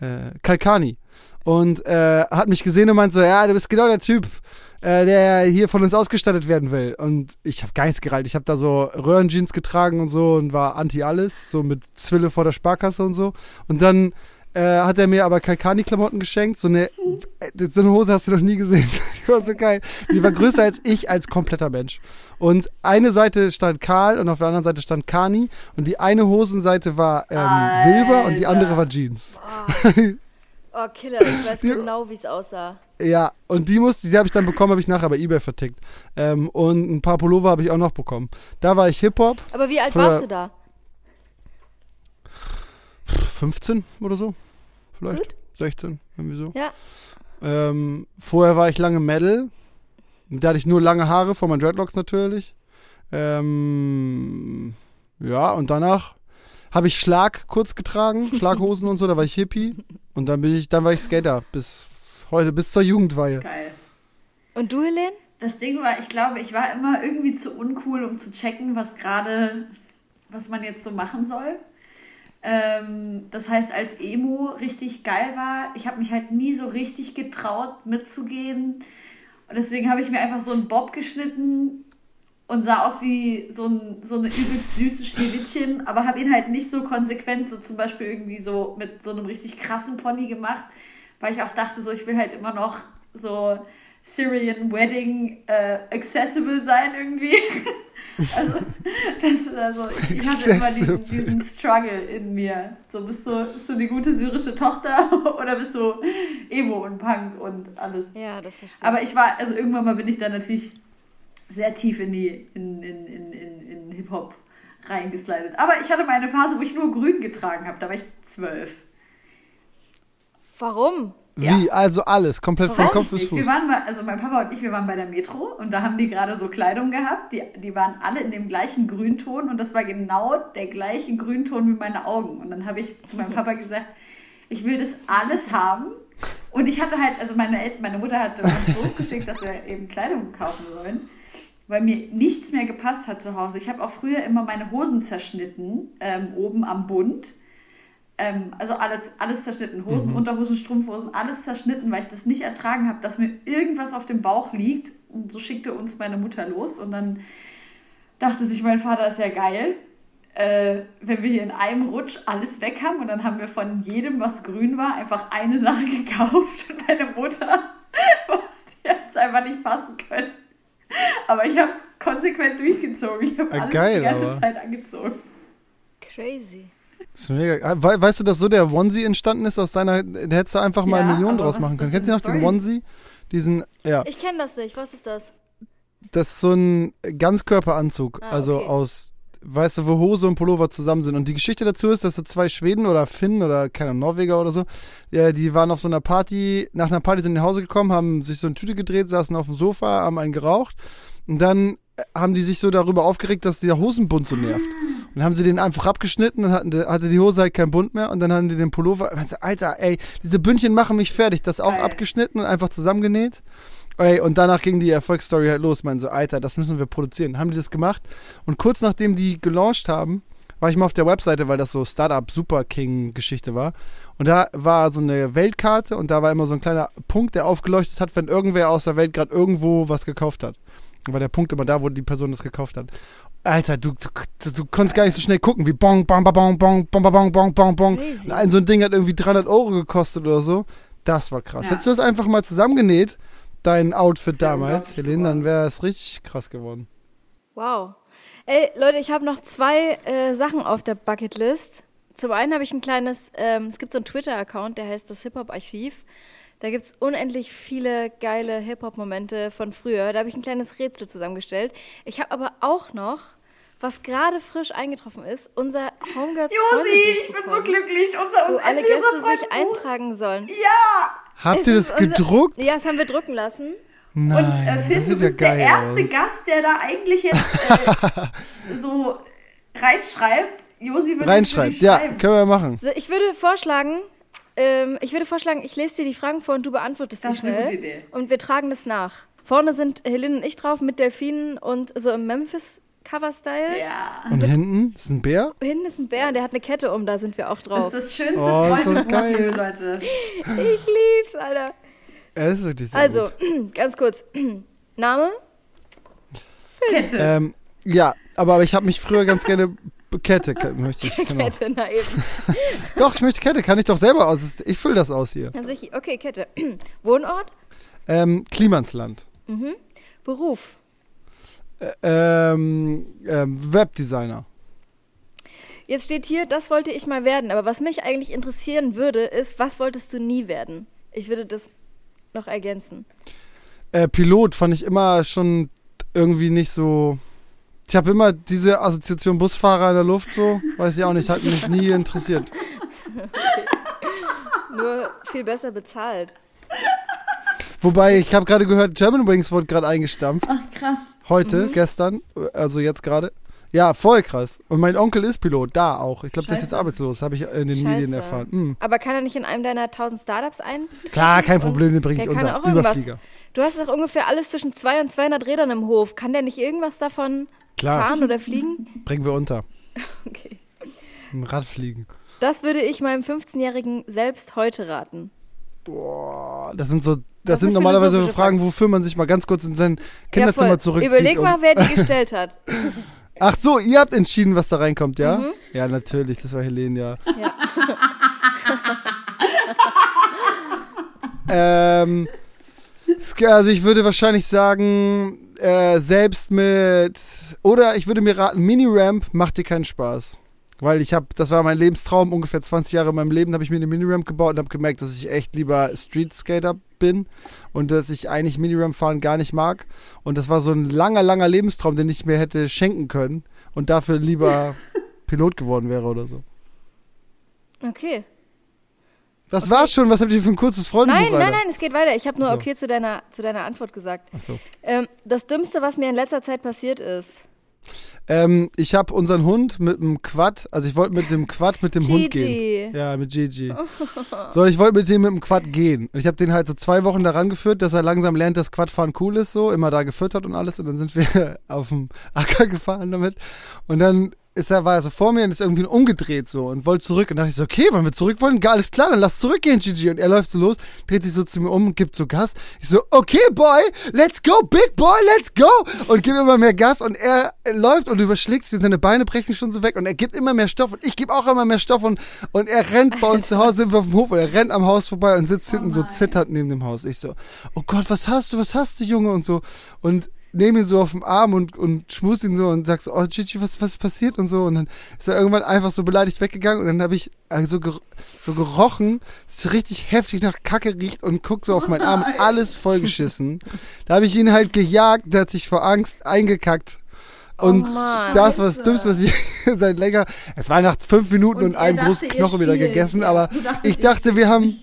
Äh, Kalkani. Und äh, hat mich gesehen und meint so, ja, du bist genau der Typ, äh, der hier von uns ausgestattet werden will. Und ich habe gar nichts gereilt. Ich habe da so Röhrenjeans getragen und so und war anti alles, so mit Zwille vor der Sparkasse und so. Und dann äh, hat er mir aber Kalkani-Klamotten geschenkt. So eine, äh, so eine Hose hast du noch nie gesehen. <laughs> Die war so geil. Die war größer als ich als kompletter Mensch. Und eine Seite stand Karl und auf der anderen Seite stand Kani. Und die eine Hosenseite war ähm, Silber und die andere war Jeans. <laughs> Oh, Killer, ich weiß Die- genau, wie es aussah. Ja, und die musste, die habe ich dann bekommen, habe ich nachher bei Ebay vertickt. Ähm, und ein paar Pullover habe ich auch noch bekommen. Da war ich Hip-Hop, Aber wie alt warst du da? 15 oder so. Vielleicht. Gut. 16, irgendwie so. Ja. Ähm, vorher war ich lange Metal. Da hatte ich nur lange Haare von meinen Dreadlocks natürlich. Ähm, ja, und danach habe ich Schlag kurz getragen, <laughs> Schlaghosen und so, da war ich Hippie. Und dann bin ich, dann war ich Skater bis heute, bis zur Jugendweihe. Geil. Und du, Helene? Das Ding war, ich glaube, ich war immer irgendwie zu uncool, um zu checken, was gerade, was man jetzt so machen soll. Ähm, das heißt, als Emo richtig geil war, ich habe mich halt nie so richtig getraut, mitzugehen. Und deswegen habe ich mir einfach so einen Bob geschnitten und sah aus wie so, ein, so eine übelst süße Schneewittchen, aber habe ihn halt nicht so konsequent, so zum Beispiel irgendwie so mit so einem richtig krassen Pony gemacht, weil ich auch dachte, so ich will halt immer noch so Syrian Wedding äh, accessible sein irgendwie. <laughs> also, das, also ich, ich hatte immer diesen, diesen Struggle in mir. So, bist du, bist du die gute syrische Tochter <laughs> oder bist du Emo und Punk und alles? Ja, das verstehe Aber ich war, also irgendwann mal bin ich dann natürlich sehr tief in die, in, in, in, in, in Hip-Hop reingeslidet. Aber ich hatte mal eine Phase, wo ich nur grün getragen habe, da war ich zwölf. Warum? Wie? Also alles, komplett von Weiß Kopf bis. Fuß. Wir waren mal, also mein Papa und ich, wir waren bei der Metro und da haben die gerade so Kleidung gehabt. Die, die waren alle in dem gleichen Grünton und das war genau der gleiche Grünton wie meine Augen. Und dann habe ich zu meinem Papa gesagt, ich will das alles haben. Und ich hatte halt, also meine Eltern, meine Mutter hat uns <laughs> losgeschickt, dass wir eben Kleidung kaufen sollen, weil mir nichts mehr gepasst hat zu Hause. Ich habe auch früher immer meine Hosen zerschnitten, ähm, oben am Bund. Ähm, also alles, alles zerschnitten. Hosen, Mhm. Unterhosen, Strumpfhosen, alles zerschnitten, weil ich das nicht ertragen habe, dass mir irgendwas auf dem Bauch liegt. Und so schickte uns meine Mutter los und dann dachte sich mein Vater, ist ja geil, äh, wenn wir hier in einem Rutsch alles weg haben und dann haben wir von jedem, was grün war, einfach eine Sache <laughs> gekauft und meine Mutter, <laughs> die hat es einfach nicht fassen können. <laughs> Aber ich habe es konsequent durchgezogen. Ich habe Ah, alles geil, die ganze aber. Zeit angezogen. Crazy. Das ist mega. Ah, We weißt du, dass so der Onesie entstanden ist aus deiner, da hättest du einfach mal Ja, Millionen aber draus machen können. Kennst du noch den Onesie? Diesen, ja, Ich kenne das nicht. Was ist das? das ist so ein Ganzkörperanzug, Ah, also okay. aus, weißt du, wo Hose und Pullover zusammen sind. Und die Geschichte dazu ist, dass so zwei Schweden oder Finnen oder keine Ahnung, Norweger oder so, ja, die waren auf so einer Party, nach einer Party sind nach Hause gekommen, haben sich so eine Tüte gedreht, saßen auf dem Sofa, haben einen geraucht und dann äh, haben die sich so darüber aufgeregt, dass der Hosenbund so nervt. Und dann haben sie den einfach abgeschnitten, dann hatten, hatte die Hose halt keinen Bund mehr und dann haben die den Pullover, Alter, ey, diese Bündchen machen mich fertig, das auch Geil. abgeschnitten und einfach zusammengenäht. Ey, und danach ging die Erfolgsstory halt los. Meinen so, Alter, das müssen wir produzieren. Haben die das gemacht? Und kurz nachdem die gelauncht haben, war ich mal auf der Webseite, weil das so Startup Super King Geschichte war. Und da war so eine Weltkarte und da war immer so ein kleiner Punkt, der aufgeleuchtet hat, wenn irgendwer aus der Welt gerade irgendwo was gekauft hat. War der Punkt immer da, wo die Person das gekauft hat. Alter, du, du, du konntest gar nicht so schnell gucken, wie bong, bong, bong, bong, bong, bong, bong, bong, bong. Und ein so ein Ding hat irgendwie 300 Euro gekostet oder so. Das war krass. Ja. Hättest du das einfach mal zusammengenäht, dein Outfit damals, Helene, dann wäre es richtig krass geworden. Wow. Ey, Leute, ich habe noch zwei äh, Sachen auf der Bucketlist. Zum einen habe ich ein kleines, ähm, es gibt so einen Twitter-Account, der heißt das Hip-Hop-Archiv. Da gibt es unendlich viele geile Hip-Hop-Momente von früher. Da habe ich ein kleines Rätsel zusammengestellt. Ich habe aber auch noch, was gerade frisch eingetroffen ist, unser Homegirls Josi, ich bin so glücklich. Unser wo alle Gäste sich eintragen sollen. Ja! Habt Es ihr das unser- gedruckt? Ja, das haben wir drucken lassen. Nein, Und äh, Finn, das du sieht ja bist der geil erste aus. Gast, der da eigentlich jetzt äh, <laughs> so reinschreibt. Josi wird Reinschreibt, ja, können wir machen. So, ich würde vorschlagen, ähm, ich würde vorschlagen, ich lese dir die Fragen vor und du beantwortest Das sie ist eine schnell. gute Idee. Und wir tragen das nach. Vorne sind Helene und ich drauf mit Delfinen und so im Memphis-Cover-Style. Ja. Und hinten ist ein Bär? Hinten ist ein Bär und der hat eine Kette um, da sind wir auch Das drauf. ist das schönste Oh, ist das geil. Leute. Ich lieb's, Alter. Ja, das ist wirklich sehr Also, gut. <clears throat> ganz kurz. <clears throat> Name? Kette. Ähm, ja, aber, aber ich habe mich früher ganz gerne Kette, Kette möchte ich. Genau. Kette, na eben. <laughs> Doch, ich möchte Kette, kann ich doch selber aus. Ich fülle das aus hier. Also ich, okay, Kette. <clears throat> Wohnort? Ähm, Klimansland. Beruf? Ähm, ähm, Webdesigner. Jetzt steht hier, das wollte ich mal werden. Aber was mich eigentlich interessieren würde, ist, was wolltest du nie werden? Ich würde das noch ergänzen. Äh, Pilot fand ich immer schon irgendwie nicht so. Ich habe immer diese Assoziation Busfahrer in der Luft so, weiß ich auch nicht, hat mich nie interessiert. <laughs> Nur viel besser bezahlt. Wobei, ich habe gerade gehört, German Wings wurde gerade eingestampft. Ach, krass. Heute, gestern, also jetzt gerade. Ja, voll krass. Und mein Onkel ist Pilot, da auch. Ich glaube, der ist jetzt arbeitslos, habe ich in den Scheiße. Medien erfahren. Hm. Aber kann er nicht in einem deiner 1000 Startups ein? Klar, kein Problem, den bringe ich unter. auch irgendwas. Überflieger. Du hast doch ungefähr alles zwischen 2 und 200 Rädern im Hof. Kann der nicht irgendwas davon Klar, fahren oder fliegen? bringen wir unter. <laughs> Okay. Ein Radfliegen. Das würde ich meinem 15-Jährigen selbst heute raten. Boah, das sind so, das, sind normalerweise so Fragen, wofür man sich mal ganz kurz in sein Kinderzimmer ja, zurückzieht. Überleg mal, wer die gestellt hat. <laughs> Ach so, ihr habt entschieden, was da reinkommt, ja? Mhm. Ja, natürlich, das war Helene, ja. Ja. <laughs> ähm, also ich würde wahrscheinlich sagen, äh, selbst mit, oder ich würde mir raten, Mini-Ramp macht dir keinen Spaß. Weil ich habe, das war mein Lebenstraum, ungefähr 20 Jahre in meinem Leben habe ich mir eine Mini-Ramp gebaut und habe gemerkt, dass ich echt lieber Street-Skater bin und dass ich eigentlich Mini-Ramp fahren gar nicht mag. Und das war so ein langer, langer Lebenstraum, den ich mir hätte schenken können und dafür lieber <laughs> Pilot geworden wäre oder so. Okay. Das war's schon, was habt ihr für ein kurzes Freundebuch, Nein, nein, nein, es geht weiter. Ich habe nur Ach so. okay zu deiner, zu deiner Antwort gesagt. Achso. Ähm, das Dümmste, was mir in letzter Zeit passiert ist. Ähm, ich habe unseren Hund mit dem Quad, also ich wollte mit dem Quad mit dem Hund gehen. Gigi. Ja, mit Gigi. So, ich wollte mit dem mit dem Quad gehen. Und ich habe den halt so zwei Wochen daran geführt, dass er langsam lernt, dass Quadfahren cool ist, so, immer da gefüttert und alles. Und dann sind wir <laughs> auf dem Acker gefahren damit. Und dann ist er, war er so vor mir und ist irgendwie umgedreht so und wollte zurück. Und dachte ich so, okay, wollen wir zurück wollen? Geil, alles klar, dann lass zurückgehen, Gigi. Und er läuft so los, dreht sich so zu mir um und gibt so Gas. Ich so, okay, boy, let's go, big boy, let's go. Und gebe immer mehr Gas und er läuft und überschlägt sich, seine Beine brechen schon so weg und er gibt immer mehr Stoff und ich gebe auch immer mehr Stoff und, und er rennt bei uns zu Hause, sind wir auf dem Hof und er rennt am Haus vorbei und sitzt hinten so nein. zitternd neben dem Haus. Ich so, oh Gott, was hast du, was hast du, Junge? Und so. Und nehme ihn so auf den Arm und, und schmus ihn so und sag so, oh Gigi, was, was ist passiert und so. Und dann ist er irgendwann einfach so beleidigt weggegangen und dann habe ich äh, so, ger so gerochen, es richtig heftig nach Kacke riecht und guck so auf meinen Arm, alles vollgeschissen. Da habe ich ihn halt gejagt, der hat sich vor Angst eingekackt. Und Oh Mann. das war das Dümmste, was ich <laughs> seit länger. Es war nach fünf Minuten und, Und einem dachte, großen ihr Knochen wieder gegessen, aber ich dachte, wir haben.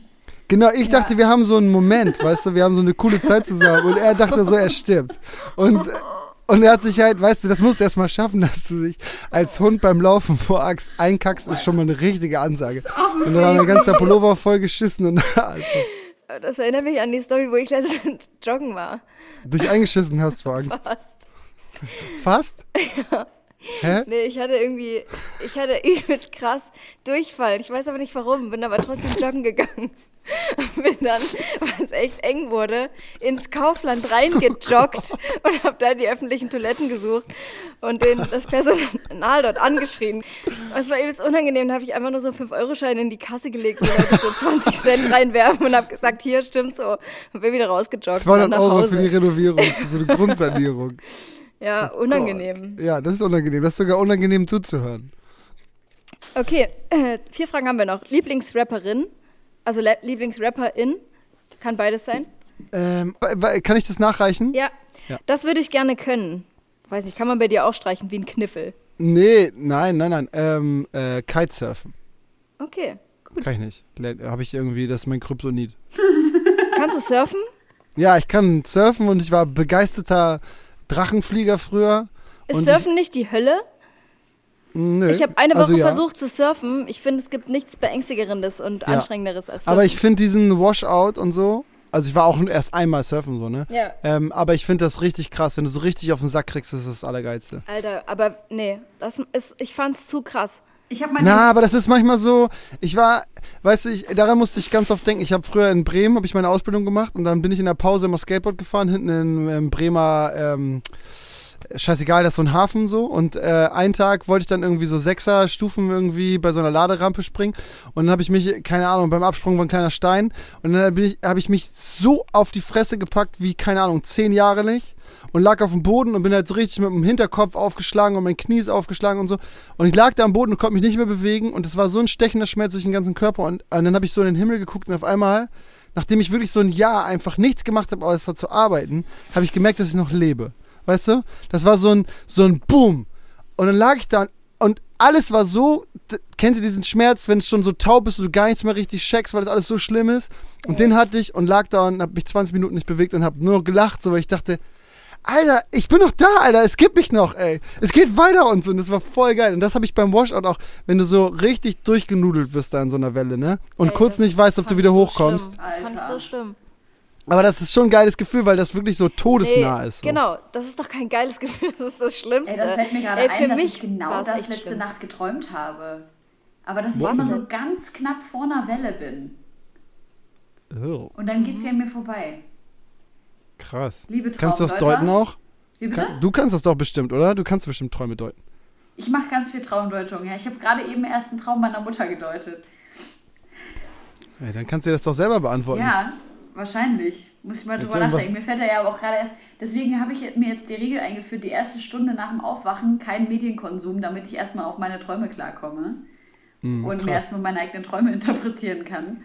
Genau, ich Ja. dachte, wir haben so einen Moment, weißt du, wir haben so eine coole Zeit zusammen und er dachte so, er stirbt. Und, und er hat sich halt, weißt du, das musst du erst mal schaffen, dass du dich als Hund beim Laufen vor Axt einkackst, ist schon mal eine richtige Ansage. Und dann war mein ganzer Pullover voll geschissen und <laughs> also, Das erinnert mich an die Story, wo ich letztens <laughs> joggen war. dich eingeschissen hast vor Angst. Fast. Fast? Hä? Nee, ich hatte irgendwie, ich hatte <laughs> übelst krass Durchfall. Ich weiß aber nicht warum, bin aber trotzdem joggen gegangen. <laughs> Bin dann, weil es echt eng wurde, ins Kaufland reingejoggt und habe da die öffentlichen Toiletten gesucht und den, das Personal dort angeschrien. Es war übelst unangenehm, da habe ich einfach nur so einen 5-Euro-Schein in die Kasse gelegt, wo Leute so 20 Cent reinwerfen und habe gesagt, hier stimmt so. Und bin wieder rausgejoggt. und 200 dann nach Euro für die Renovierung, für so eine Grundsanierung. <laughs> Ja, unangenehm. Ja, das ist unangenehm. Das ist sogar unangenehm zuzuhören. Okay, äh, vier Fragen haben wir noch. Lieblingsrapperin, also Lieblingsrapperin, kann beides sein. Ähm, kann ich das nachreichen? Ja, Ja. das würde ich gerne können. Weiß nicht, kann man bei dir auch streichen wie ein Kniffel. Nee, nein, nein, nein. Ähm, äh, Kitesurfen. Okay. Kann ich nicht. Habe ich irgendwie, das ist mein Kryptonit. <laughs> Kannst du surfen? Ja, ich kann surfen und ich war begeisterter Drachenflieger früher. Ist Surfen nicht die Hölle? Nö. Ich habe eine Woche Also ja. versucht zu surfen. Ich finde, es gibt nichts Beängstigerendes und Ja. Anstrengenderes als Surfen. Aber ich finde diesen Washout und so, also ich war auch erst einmal surfen so, ne? Ja. Ähm, aber ich finde das richtig krass. Wenn du so richtig auf den Sack kriegst, ist das das Allergeilste. Alter, aber nee, das ist, ich fand's zu krass. Ich habe meine. Na, aber das ist manchmal so, ich war, weißt du, ich, daran musste ich ganz oft denken. Ich habe früher in Bremen, habe ich meine Ausbildung gemacht und dann bin ich in der Pause immer Skateboard gefahren, hinten in, ähm, Bremer, ähm, scheißegal, das ist so ein Hafen so. Und äh, einen Tag wollte ich dann irgendwie so sechser Stufen irgendwie bei so einer Laderampe springen. Und dann habe ich mich, keine Ahnung, beim Absprung war ein kleiner Stein. Und dann habe ich mich so auf die Fresse gepackt wie, keine Ahnung, zehn Jahre nicht. Und lag auf dem Boden und bin halt so richtig mit dem Hinterkopf aufgeschlagen und mein Knie ist aufgeschlagen und so. Und ich lag da am Boden und konnte mich nicht mehr bewegen. Und es war so ein stechender Schmerz durch den ganzen Körper. Und, und dann habe ich so in den Himmel geguckt und auf einmal, nachdem ich wirklich so ein Jahr einfach nichts gemacht habe, außer zu arbeiten, habe ich gemerkt, dass ich noch lebe. Weißt du? Das war so ein, so ein Boom. Und dann lag ich da und, alles war so, kennt ihr diesen Schmerz, wenn es schon so taub ist und du gar nichts mehr richtig checkst, weil das alles so schlimm ist? Und den hatte ich und lag da und habe mich 20 Minuten nicht bewegt und habe nur gelacht, so weil ich dachte, Alter, ich bin noch da, Alter, es gibt mich noch, ey. Es geht weiter und so und das war voll geil. Und das habe ich beim Washout auch, wenn du so richtig durchgenudelt wirst da in so einer Welle, ne? Und Ey, kurz nicht weißt, ob du wieder so hochkommst. Schlimm. Das fand ich so schlimm. Aber das ist schon ein geiles Gefühl, weil das wirklich so todesnah ist. So. Genau, das ist doch kein geiles <laughs> Gefühl, das ist das Schlimmste. Ey, das fällt mir gerade Ey, ein, für dass mich ich genau das letzte schlimm. Nacht geträumt habe. Aber dass ich Was immer so ganz knapp vor einer Welle bin. Oh, Und dann geht's ja an mir vorbei. krass. Liebe Kannst du das deuten auch? Kann, du kannst das doch bestimmt, oder? Du kannst bestimmt Träume deuten. Ich mache ganz viel Traumdeutung. Ja, ich habe gerade eben erst einen Traum meiner Mutter gedeutet. Ey, dann kannst du dir das doch selber beantworten. Ja, wahrscheinlich. Muss ich mal Jetzt drüber nachdenken. Mir fällt er ja aber auch gerade erst. Deswegen habe ich mir jetzt die Regel eingeführt, die erste Stunde nach dem Aufwachen kein Medienkonsum, damit ich erstmal auf meine Träume klarkomme. Hm, und mir krass. erstmal meine eigenen Träume <laughs> interpretieren kann.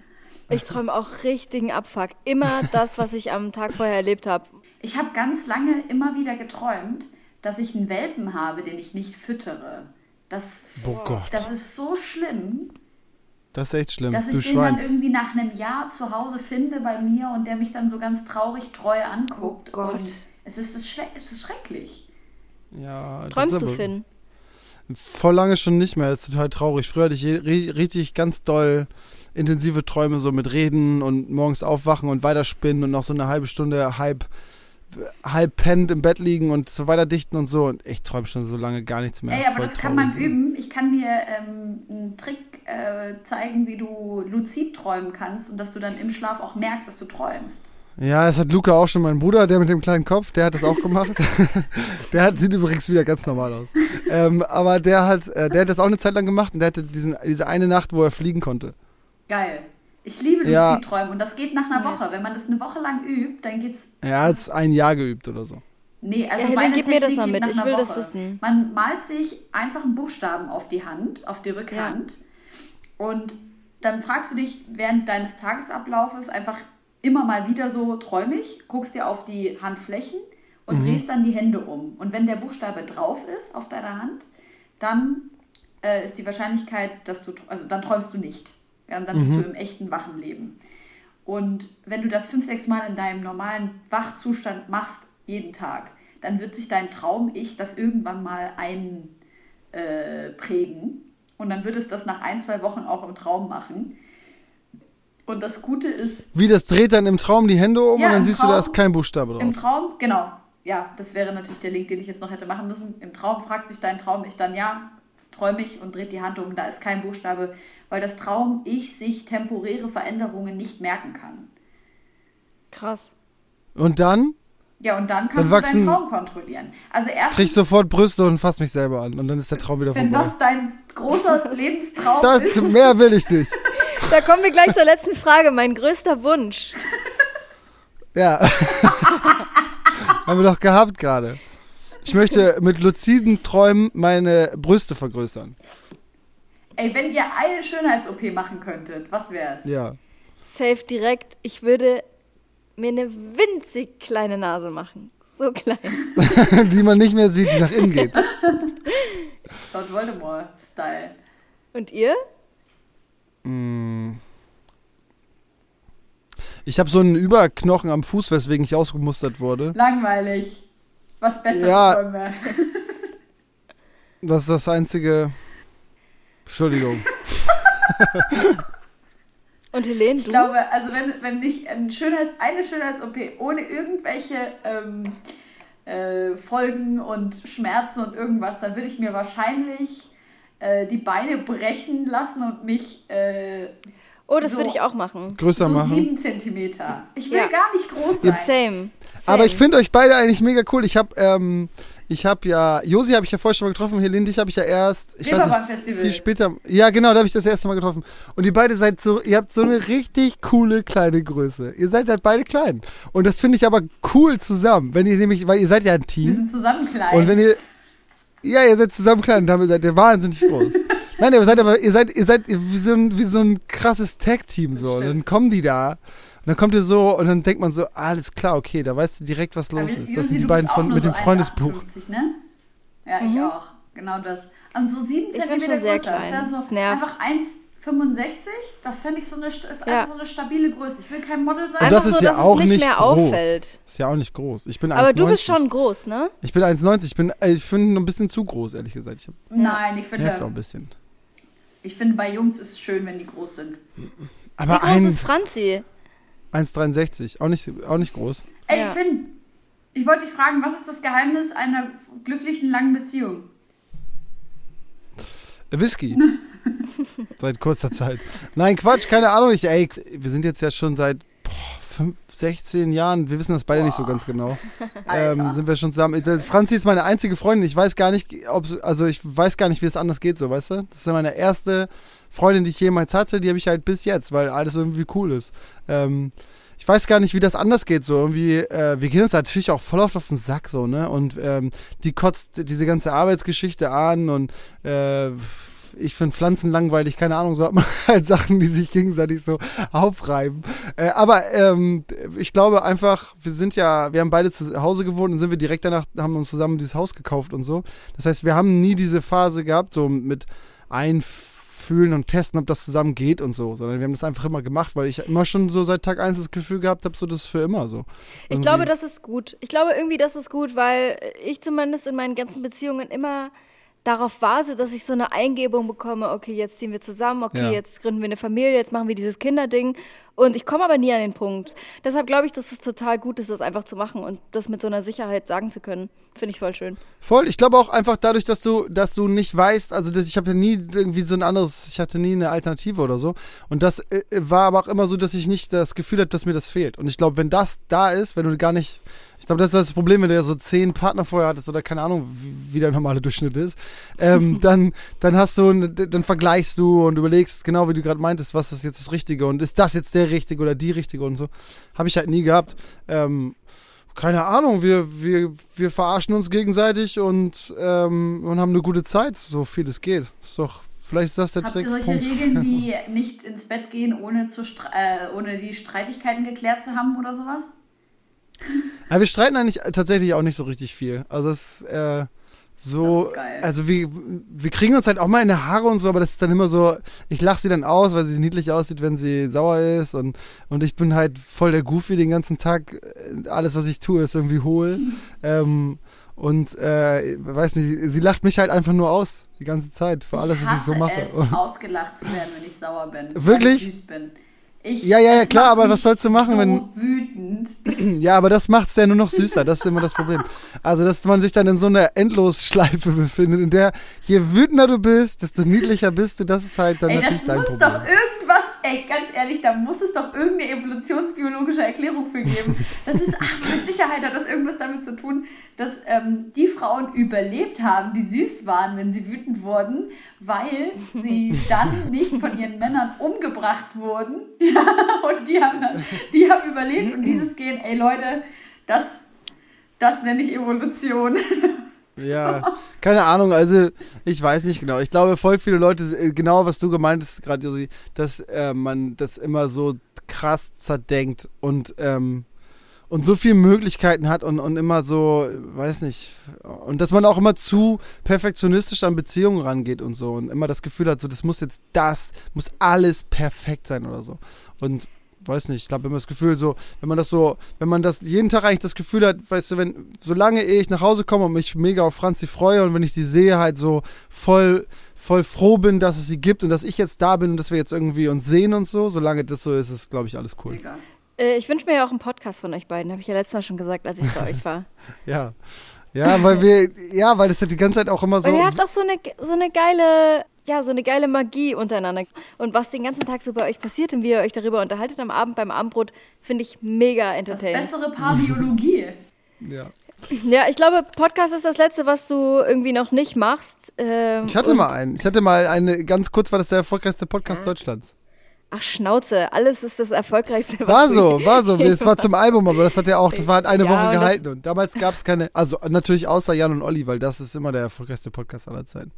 Ich träume auch richtigen Abfuck. Immer das, was ich am Tag vorher erlebt habe. Ich habe ganz lange immer wieder geträumt, dass ich einen Welpen habe, den ich nicht füttere. Das, Oh Gott, das ist so schlimm, das ist echt schlimm. dass Du ich den dann Schwein. irgendwie nach einem Jahr zu Hause finde bei mir und der mich dann so ganz traurig treu anguckt. Oh Gott. Und es ist, es es ist schrecklich. Ja, das Träumst ist du, Finn? Voll lange schon nicht mehr. Das ist total traurig. Früher hatte ich richtig ganz doll intensive Träume, so mit Reden und morgens aufwachen und weiterspinnen und noch so eine halbe Stunde halb, halb pennend im Bett liegen und so weiter dichten und so. Und ich träume schon so lange gar nichts mehr. Ey, aber das kann man traurig. üben. Ich kann dir ähm, einen Trick äh, zeigen, wie du luzid träumen kannst und dass du dann im Schlaf auch merkst, dass du träumst. Ja, das hat Luca auch schon, mein Bruder, der mit dem kleinen Kopf, der hat das auch gemacht. <laughs> der hat, sieht übrigens wieder ganz normal aus. Ähm, aber der hat, äh, der hat das auch eine Zeit lang gemacht und der hatte diesen, diese eine Nacht, wo er fliegen konnte. Geil. Ich liebe Ja. Luzidträumen und das geht nach einer Nice. Woche. Wenn man das eine Woche lang übt, dann geht's. Er hat es ein Jahr geübt oder so. Nee, also Ja, Helen, meine gib mir das Technik mal mit. Ich will das wissen. Man malt sich einfach einen Buchstaben auf die Hand, auf die Rückhand. Und dann fragst du dich während deines Tagesablaufes einfach immer mal wieder so träumig, guckst dir auf die Handflächen und drehst dann die Hände um. Und wenn der Buchstabe drauf ist auf deiner Hand, dann äh, ist die Wahrscheinlichkeit, dass du, also dann träumst du nicht. Ja, und dann bist du im echten wachen Leben. Und wenn du das fünf, sechs Mal in deinem normalen Wachzustand machst, jeden Tag, dann wird sich dein Traum-Ich das irgendwann mal einprägen. Äh, prägen. und dann wird es das nach ein, zwei Wochen auch im Traum machen. Und das Gute ist, Wie, das dreht dann im Traum die Hände um Ja, und dann im siehst du, da Traum- ist kein Buchstabe im drauf. Traum, genau, ja, das wäre natürlich der Link, den ich jetzt noch hätte machen müssen. Im Traum fragt sich dein Traum-Ich dann, ja, träume ich und dreht die Hand um, da ist kein Buchstabe, weil das Traum-Ich sich temporäre Veränderungen nicht merken kann. Krass. Und dann Ja, und dann kannst Dann du wachsen- deinen Traum kontrollieren. Also krieg ich erstens, sofort Brüste und fass mich selber an und dann ist der Traum wieder wenn vorbei. das dein großer <laughs> Lebenstraum Das, ist, mehr will ich nicht. <laughs> Da kommen wir gleich zur letzten Frage. Mein größter Wunsch. Ja. <laughs> Haben wir doch gehabt gerade. Ich möchte mit luziden Träumen meine Brüste vergrößern. Ey, wenn ihr eine Schönheits-OP machen könntet, was wär's? Ja. Safe direkt. Ich würde mir eine winzig kleine Nase machen. So klein. <laughs> <laughs> die man nicht mehr sieht, die nach innen geht. <laughs> Lord Voldemort-Style. Und ihr? Ich habe so einen Überknochen am Fuß, weswegen ich ausgemustert wurde. Langweilig. Was besser Ja. wollen wir. Das ist das einzige. Entschuldigung. <laughs> Und Helene, Ich du? glaube, also wenn, wenn nicht ein Schönheits-, eine Schönheits-OP ohne irgendwelche ähm, äh, Folgen und Schmerzen und irgendwas, dann würde ich mir wahrscheinlich äh, die Beine brechen lassen und mich äh, oh, das so- würde ich auch machen. Größer so machen. sieben Zentimeter. Ich will Ja. gar nicht groß sein. Same. Same. Aber ich finde euch beide eigentlich mega cool. Ich habe ähm, ich habe ja, Josi habe ich ja vorher schon mal getroffen, Helene, dich habe ich ja erst, ich weiß nicht, viel später. Ja, genau, da habe ich das erste Mal getroffen. Und ihr beide seid so, ihr habt so eine richtig coole kleine Größe. Ihr seid halt beide klein. Und das finde ich aber cool zusammen, wenn ihr nämlich, weil ihr seid ja ein Wir Team. sind zusammen klein. Und wenn ihr, ja, ihr seid zusammen klein und damit seid ihr wahnsinnig groß. <laughs> Nein, ihr seid aber, ihr seid, ihr seid wie so ein, wie so ein krasses Tag-Team so. Und dann kommen die da. Und dann kommt ihr so und dann denkt man so, alles klar, okay, da weißt du direkt, was los wir- ist. Josi, Das sind die beiden von mit so dem Freundesbuch. 1,58, Ne? Ja, ich auch. Genau das. Und so sieben Ich bin schon sehr größer. Das klein. wäre Das so nervt. einfach 1,65. Das fände ich so eine, ist Ja. einfach so eine stabile Größe. Ich will kein Model sein. Und das Einfach ist so, ja dass es auch nicht nicht mehr groß. auffällt. Ist ja auch nicht groß. Ich bin 1,90. Aber du bist schon groß, ne? Ich bin 1,90. Ich bin, äh, ich finde ein bisschen zu groß, ehrlich gesagt. Ich Nein, ich nervt auch ein finde, bisschen. Ich finde, bei Jungs ist es schön, wenn die groß sind. Aber Wie groß ein- ist Franzi? 1,63. Auch nicht, auch nicht groß. Ey, Ja. ich finde, ich wollte dich fragen, was ist das Geheimnis einer glücklichen langen Beziehung? Whisky. <laughs> seit kurzer Zeit. Nein, Quatsch, keine Ahnung. Ich, ey, wir sind jetzt ja schon seit boah, fünf, 16 Jahren, wir wissen das beide nicht so ganz genau. <laughs> Ähm, sind wir schon zusammen. Äh, Franzi ist meine einzige Freundin. Ich weiß gar nicht, ob also ich weiß gar nicht, wie es anders geht, so, weißt du? Das ist ja meine erste Freundin, die ich jemals hatte, die habe ich halt bis jetzt, weil alles irgendwie cool ist. Ähm, ich weiß gar nicht, wie das anders geht. So irgendwie, äh, wir gehen uns natürlich auch voll oft auf den Sack so, ne? Und ähm, die kotzt diese ganze Arbeitsgeschichte an und äh, ich finde Pflanzen langweilig, keine Ahnung, so hat man <laughs> halt Sachen, die sich gegenseitig so aufreiben. Äh, aber ähm, ich glaube einfach, wir sind ja, wir haben beide zu Hause gewohnt und sind wir direkt danach, haben uns zusammen dieses Haus gekauft und so. Das heißt, wir haben nie diese Phase gehabt, so mit einfühlen und testen, ob das zusammen geht und so, sondern wir haben das einfach immer gemacht, weil ich immer schon so seit Tag eins das Gefühl gehabt habe, so das ist für immer so. Ich Irgendwie- glaube, das ist gut. Ich glaube irgendwie, das ist gut, weil ich zumindest in meinen ganzen Beziehungen immer darauf warte, dass ich so eine Eingebung bekomme, okay, jetzt ziehen wir zusammen, okay, Ja. jetzt gründen wir eine Familie, jetzt machen wir dieses Kinderding. Und ich komme aber nie an den Punkt. Deshalb glaube ich, dass es total gut ist, das einfach zu machen und das mit so einer Sicherheit sagen zu können. Finde ich voll schön. Voll, ich glaube auch einfach dadurch, dass du, dass du nicht weißt, also das, ich habe ja nie irgendwie so ein anderes, ich hatte nie eine Alternative oder so. Und das äh, war aber auch immer so, dass ich nicht das Gefühl habe, dass mir das fehlt. Und ich glaube, wenn das da ist, wenn du gar nicht, ich glaube, das ist das Problem, wenn du ja so zehn Partner vorher hattest oder keine Ahnung, wie, wie der normale Durchschnitt ist, ähm, <laughs> dann, dann hast du, dann vergleichst du und überlegst, genau wie du gerade meintest, was ist jetzt das Richtige und ist das jetzt der Richtige oder die Richtige und so. Habe ich halt nie gehabt. Ähm, keine Ahnung, wir, wir, wir verarschen uns gegenseitig und, ähm, und haben eine gute Zeit, so viel es geht. Ist doch, vielleicht ist das der Habt Trick. ihr solche Punkt. Regeln <laughs> wie nicht ins Bett gehen, ohne, zu äh, ohne die Streitigkeiten geklärt zu haben oder sowas? Ja, wir streiten eigentlich tatsächlich auch nicht so richtig viel. Also es äh, so, also wir, wir kriegen uns halt auch mal in die Haare und so, aber das ist dann immer so, ich lache sie dann aus, weil sie niedlich aussieht, wenn sie sauer ist und, und ich bin halt voll der Goofy den ganzen Tag. Alles, was ich tue, ist irgendwie hohl. <laughs> ähm, und äh, weiß nicht, sie lacht mich halt einfach nur aus die ganze Zeit für alles, was ich so mache. Es, ausgelacht zu werden, wenn ich sauer bin. Wirklich? Weil ich süß bin. Ich, Ja, ja, ja, klar, aber was sollst du machen, so wenn- wütend. <clears throat> Ja, aber das macht's ja nur noch süßer. Das ist immer das Problem. Also, dass man sich dann in so einer Endlosschleife <laughs> befindet, in der je wütender du bist, desto niedlicher bist du. Das ist halt dann Ey, natürlich dein Problem. doch irgendwas, ey, ganz ehrlich, da muss es doch irgendeine evolutionsbiologische Erklärung für geben. Das ist, ach, mit Sicherheit hat das irgendwas damit zu tun, dass ähm, die Frauen überlebt haben, die süß waren, wenn sie wütend wurden, weil sie dann nicht von ihren Männern umgebracht wurden. <laughs> Ja, und die haben die haben überlebt und dieses Gen, ey Leute, das, das nenne ich Evolution. <laughs> Ja, keine Ahnung, also ich weiß nicht genau. Ich glaube, voll viele Leute, äh, genau was du gemeint hast gerade, Josi, dass äh, man das immer so krass zerdenkt und, ähm, und so viele Möglichkeiten hat und, und immer so, weiß nicht, und dass man auch immer zu perfektionistisch an Beziehungen rangeht und so und immer das Gefühl hat, so das muss jetzt das, muss alles perfekt sein oder so. Und weiß nicht, ich glaube, wenn man das Gefühl so, wenn man das so, wenn man das jeden Tag eigentlich das Gefühl hat, weißt du, wenn, solange ich nach Hause komme und mich mega auf Franzi freue und wenn ich die sehe, halt so voll, voll froh bin, dass es sie gibt und dass ich jetzt da bin und dass wir jetzt irgendwie uns sehen und so, solange das so ist, ist, glaube ich, alles cool. Äh, ich wünsche mir ja auch einen Podcast von euch beiden. Habe ich ja letztes Mal schon gesagt, als ich bei euch war. <laughs> Ja. Ja, weil wir, ja, weil das ja die ganze Zeit auch immer so. Und ihr habt auch so eine, so eine geile, ja, so eine geile Magie untereinander. Und was den ganzen Tag so bei euch passiert und wie ihr euch darüber unterhaltet am Abend beim Abendbrot, finde ich mega Das entertaining. bessere Paar Biologie. <laughs> Ja. Ja, ich glaube, Podcast ist das Letzte, was du irgendwie noch nicht machst. Ähm, Ich hatte und- mal einen. Ich hatte mal eine, ganz kurz war das der erfolgreichste Podcast Deutschlands. Ach, Schnauze, alles ist das Erfolgreichste. was War so, war so. Es war zum Album, aber das hat ja auch, das war halt eine Ja, Woche und gehalten. Und damals gab es keine, also natürlich außer Jan und Olli, weil das ist immer der erfolgreichste Podcast aller Zeiten.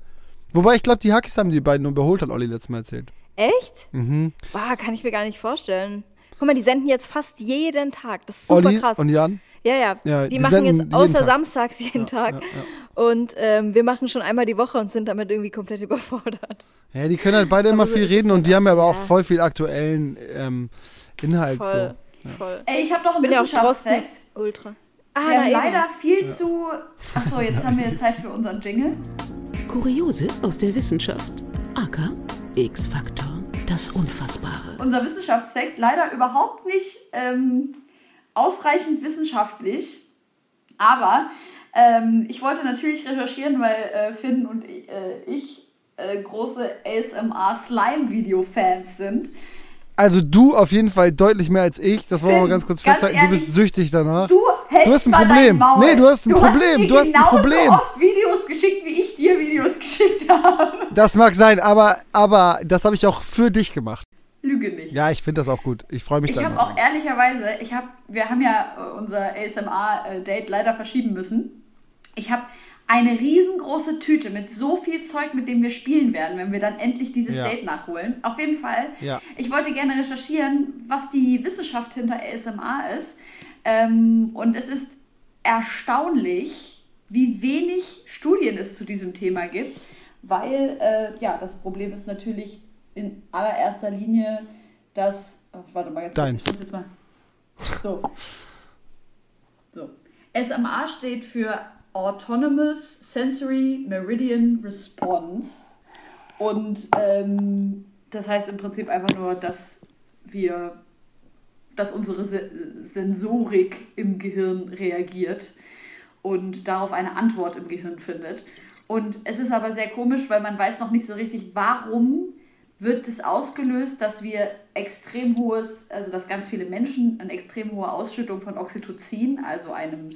Wobei ich glaube, die Hackis haben die beiden überholt, hat Olli letztes Mal erzählt. Echt? Mhm. Boah, kann ich mir gar nicht vorstellen. Guck mal, die senden jetzt fast jeden Tag. Das ist super Olli krass. und Jan? Ja, ja, Ja, Die, die machen jetzt außer Tag. samstags jeden Tag. Ja, ja. Und ähm, wir machen schon einmal die Woche und sind damit irgendwie komplett <laughs> überfordert. ja, die können halt beide immer so viel reden halt und die haben ja aber auch Ja. voll viel aktuellen ähm, Inhalt. Voll, So. voll. Ey, ich habe doch Ich einen bin ja Wissenschaftsfakt. Ultra. Ah, Wir haben leider viel zu. Achso, jetzt haben wir Zeit für unseren Jingle. Kurioses aus der Wissenschaft. AK X-Faktor. Das Unfassbare. Unser Wissenschaftsfakt leider überhaupt nicht ähm, ausreichend wissenschaftlich. Aber ähm, ich wollte natürlich recherchieren, weil äh, Finn und ich, äh, ich äh, große ASMR-Slime-Video-Fans sind. Also du auf jeden Fall deutlich mehr als ich, das wollen wir mal ganz kurz Ganz festhalten. Du bist ehrlich, süchtig danach. Du, Du hast ein Problem. Nee, du hast ein Problem. mir Du hast ein Problem. oft Videos geschickt, wie ich dir Videos <laughs> geschickt habe. Das mag sein, aber, aber das habe ich auch für dich gemacht. Lüge nicht. Ja, ich finde das auch gut. Ich freue mich Ich habe auch ehrlicherweise, ich habe, wir haben ja äh, unser ASMR-Date leider verschieben müssen. Ich habe eine riesengroße Tüte mit so viel Zeug, mit dem wir spielen werden, wenn wir dann endlich dieses Ja. Date nachholen. Auf jeden Fall. Ja. Ich wollte gerne recherchieren, was die Wissenschaft hinter ASMR ist. Ähm, und es ist erstaunlich, wie wenig Studien es zu diesem Thema gibt, weil äh, ja, das Problem ist natürlich in allererster Linie, dass. Oh, warte mal, jetzt Deins. Muss jetzt mal. So. So. SMA steht für Autonomous Sensory Meridian Response. Und ähm, das heißt im Prinzip einfach nur, dass wir, dass unsere Se Sensorik im Gehirn reagiert und darauf eine Antwort im Gehirn findet. Und es ist aber sehr komisch, weil man weiß noch nicht so richtig, warum wird es ausgelöst, dass wir extrem hohes, also dass ganz viele Menschen eine extrem hohe Ausschüttung von Oxytocin, also einem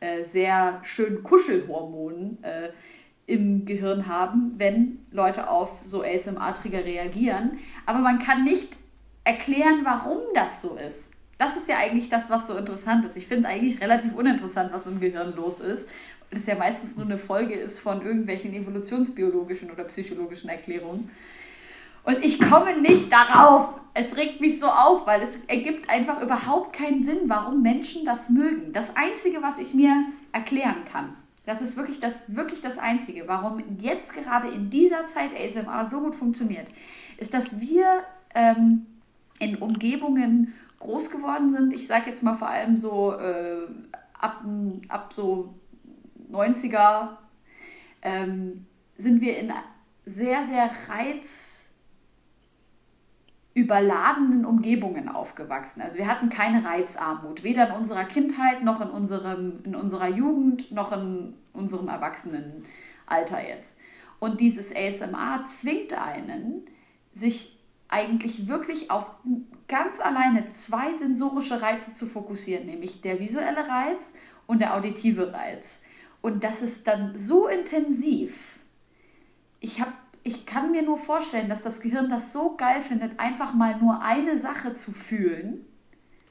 äh, sehr schönen Kuschelhormon, äh, im Gehirn haben, wenn Leute auf so ASMR-Trigger reagieren. Aber man kann nicht erklären, warum das so ist. Das ist ja eigentlich das, was so interessant ist. Ich finde es eigentlich relativ uninteressant, was im Gehirn los ist. Das ja meistens nur eine Folge ist von irgendwelchen evolutionsbiologischen oder psychologischen Erklärungen. Und ich komme nicht darauf. Es regt mich so auf, weil es ergibt einfach überhaupt keinen Sinn, warum Menschen das mögen. Das Einzige, was ich mir erklären kann, das ist wirklich das, wirklich das Einzige, warum jetzt gerade in dieser Zeit ASMR so gut funktioniert, ist, dass wir ähm, in Umgebungen groß geworden sind. Ich sage jetzt mal vor allem so äh, ab, ab so 90er ähm, sind wir in sehr, sehr reiz überladenen Umgebungen aufgewachsen. Also wir hatten keine Reizarmut, weder in unserer Kindheit noch in, unserem, in unserer Jugend noch in unserem Erwachsenenalter jetzt. Und dieses ASMR zwingt einen, sich eigentlich wirklich auf ganz alleine zwei sensorische Reize zu fokussieren, nämlich der visuelle Reiz und der auditive Reiz. Und das ist dann so intensiv. Ich habe ich kann mir nur vorstellen, dass das Gehirn das so geil findet, einfach mal nur eine Sache zu fühlen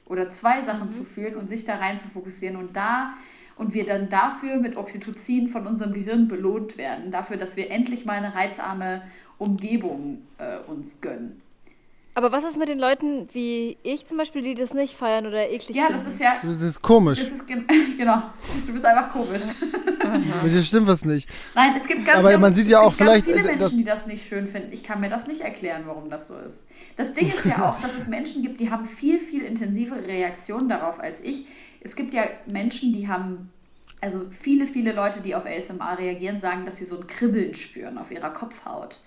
oder zwei Sachen zu fühlen und sich da rein zu fokussieren und da und wir dann dafür mit Oxytocin von unserem Gehirn belohnt werden, dafür, dass wir endlich mal eine reizarme Umgebung äh, uns gönnen. Aber was ist mit den Leuten wie ich zum Beispiel, die das nicht feiern oder eklig Ja, finden? das ist ja. Das ist komisch. Das ist gen <laughs> genau. Du bist einfach komisch. <laughs> Mit dir stimmt was nicht. Nein, es gibt ganz, Aber ganz, man sieht ja auch vielleicht, ganz viele äh, Menschen, das- die das nicht schön finden. Ich kann mir das nicht erklären, warum das so ist. Das Ding ist ja <laughs> auch, dass es Menschen gibt, die haben viel, viel intensivere Reaktionen darauf als ich. Es gibt ja Menschen, die haben, also viele, viele Leute, die auf ASMR reagieren, sagen, dass sie so ein Kribbeln spüren auf ihrer Kopfhaut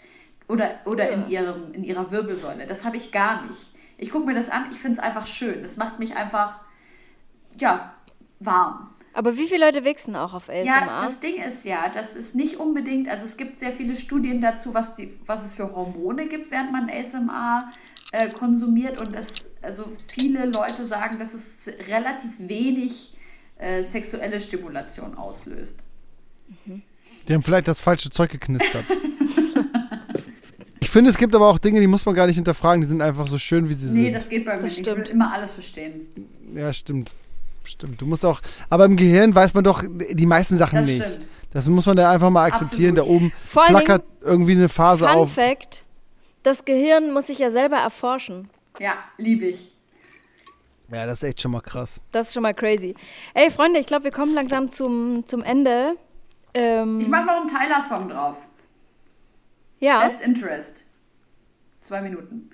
oder, oder in, ihrem, in ihrer Wirbelsäule. Das habe ich gar nicht. Ich gucke mir das an, ich finde es einfach schön. Es macht mich einfach, ja, warm. Aber wie viele Leute wichsen auch auf ASMR? Ja, das Ding ist ja, das ist nicht unbedingt, also es gibt sehr viele Studien dazu, was, die, was es für Hormone gibt, während man ASMR äh, konsumiert und es, also viele Leute sagen, dass es relativ wenig äh, sexuelle Stimulation auslöst. Die haben vielleicht das falsche Zeug geknistert. ich finde, es gibt aber auch Dinge, die muss man gar nicht hinterfragen. Die sind einfach so schön, wie sie Nee, sind. das geht bei mir Das nicht. Ich will stimmt. immer alles verstehen. Ja, stimmt. Stimmt. Du musst auch. Aber im Gehirn weiß man doch die meisten Sachen Das nicht. stimmt. Das muss man da einfach mal akzeptieren. Absolut. Da oben Vor flackert irgendwie eine Phase Fun auf. Fact: Das Gehirn muss sich ja selber erforschen. Ja, liebe ich. Ja, das ist echt schon mal krass. Das ist schon mal crazy. Ey, Freunde, ich glaube, wir kommen langsam zum, zum Ende. Ähm, Ich mache noch einen Tyler-Song drauf. ja, Best Interest. Zwei Minuten.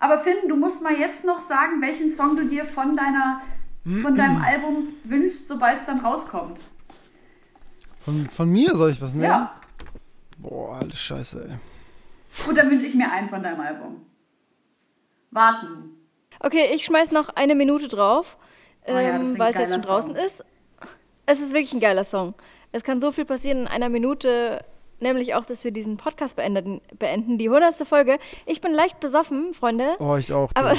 Aber Finn, du musst mal jetzt noch sagen, welchen Song du dir von deiner von deinem Album wünschst, sobald es dann rauskommt. Von, von mir soll ich was nehmen? Ja. Boah, alles scheiße, ey. Gut, dann wünsche ich mir einen von deinem Album. Warten. okay, ich schmeiß noch eine Minute drauf, Oh ja, ähm, weil es jetzt schon draußen Song. ist. Es ist wirklich ein geiler Song. Es kann so viel passieren in einer Minute, nämlich auch, dass wir diesen Podcast beenden, beenden die hundertste Folge. Ich bin leicht besoffen, Freunde. Oh, ich auch. du. Aber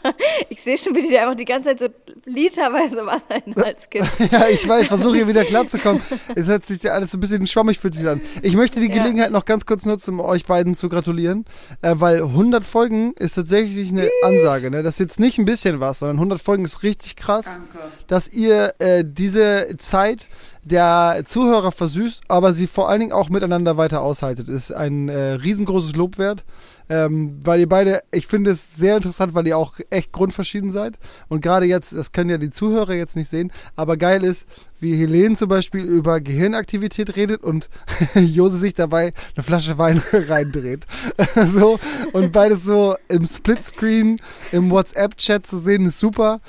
<laughs> ich sehe schon, wie dir einfach die ganze Zeit so literweise Wasser in den Hals gibt. <laughs> Ja, ich weiß, versuche hier wieder klarzukommen. Es hat sich ja alles so ein bisschen schwammig fühlt sich an. Ich möchte die Ja. Gelegenheit noch ganz kurz nutzen, um euch beiden zu gratulieren, äh, weil 100 Folgen ist tatsächlich eine Ansage. Ne? Das ist jetzt nicht ein bisschen was, sondern 100 Folgen ist richtig krass, Danke. dass ihr äh, diese Zeit der Zuhörer versüßt, aber sie vor allen Dingen auch miteinander weiter aushaltet. Ist ein äh, riesengroßes Lob wert. Ähm, weil ihr beide, ich finde es sehr interessant, weil ihr auch echt grundverschieden seid. Und gerade jetzt, das können ja die Zuhörer jetzt nicht sehen, aber geil ist, wie Helene zum Beispiel über Gehirnaktivität redet und <laughs> Jose sich dabei eine Flasche Wein <laughs> reindreht. <laughs> so, und beides so im Splitscreen, im WhatsApp-Chat zu sehen, ist super.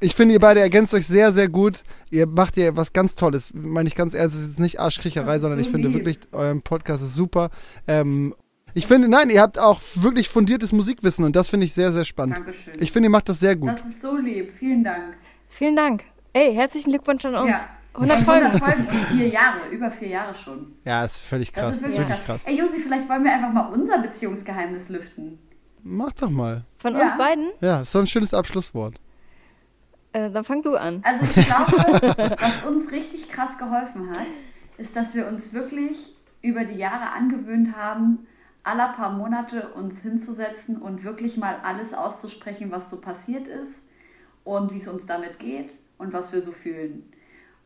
Ich finde, ihr beide ergänzt euch sehr, sehr gut. Ihr macht hier was ganz Tolles. Meine ich ganz ernst, es ist jetzt nicht Arschkriecherei, Das sondern so ich finde lieb. wirklich, euer Podcast ist super. Ähm, ich finde, nein, ihr habt auch wirklich fundiertes Musikwissen und das finde ich sehr, sehr spannend. Dankeschön. Ich finde, ihr macht das sehr gut. Das ist so lieb. Vielen Dank. Vielen Dank. Ey, herzlichen Glückwunsch an uns. Ja. 100 Und Folgen. 100 Folgen und vier Jahre, über vier Jahre schon. Ja, ist völlig Das krass. ist ist wirklich, wirklich krass. krass. Ey, Josi, vielleicht wollen wir einfach mal unser Beziehungsgeheimnis lüften. Mach doch mal. Von Ja. uns beiden? Ja, ist so ein schönes Abschlusswort. Äh, dann fang du an. Also ich glaube, <laughs> was uns richtig krass geholfen hat, ist, dass wir uns wirklich über die Jahre angewöhnt haben, alle paar Monate uns hinzusetzen und wirklich mal alles auszusprechen, was so passiert ist und wie es uns damit geht und was wir so fühlen.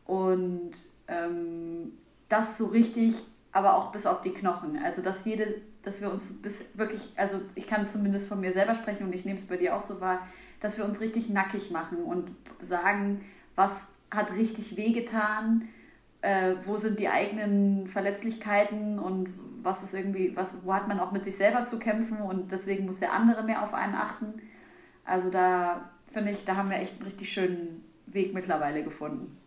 Und ähm, das so richtig, aber auch bis auf die Knochen. Also dass jede, dass wir uns bis wirklich, also ich kann zumindest von mir selber sprechen und ich nehme es bei dir auch so wahr, dass wir uns richtig nackig machen und sagen, was hat richtig wehgetan, äh, wo sind die eigenen Verletzlichkeiten und was ist irgendwie, was, wo hat man auch mit sich selber zu kämpfen und deswegen muss der andere mehr auf einen achten. Also da finde ich, da haben wir echt einen richtig schönen Weg mittlerweile gefunden.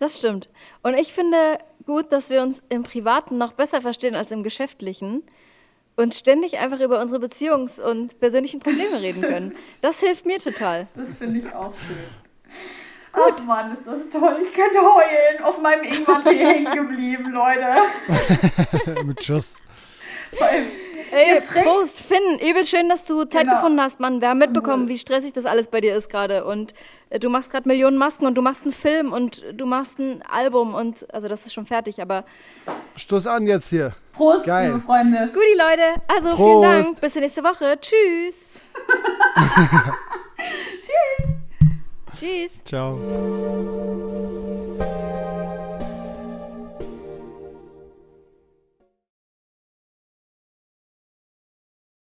Das stimmt. Und ich finde gut, dass wir uns im Privaten noch besser verstehen als im Geschäftlichen und ständig einfach über unsere Beziehungs- und persönlichen Probleme reden <laughs> können. Das hilft mir total. Das finde ich auch schön. Ach Mann, ist das toll. Ich könnte heulen. Auf meinem Ingwer-Tee hängen geblieben, Leute. <laughs> Mit Schuss. Allem, Ey, Prost, Finn, übel schön, dass du Zeit Genau. gefunden hast, Mann. Wir haben mitbekommen, wie stressig das alles bei dir ist gerade. Und äh, du machst gerade Millionen Masken und du machst einen Film und du machst ein Album und also das ist schon fertig, aber Stoß an jetzt hier. Prost, Geil. liebe Freunde. Guti Leute, also Prost. vielen Dank, bis nächste Woche. Tschüss. <laughs> Tschüss. Tschüss. Ciao.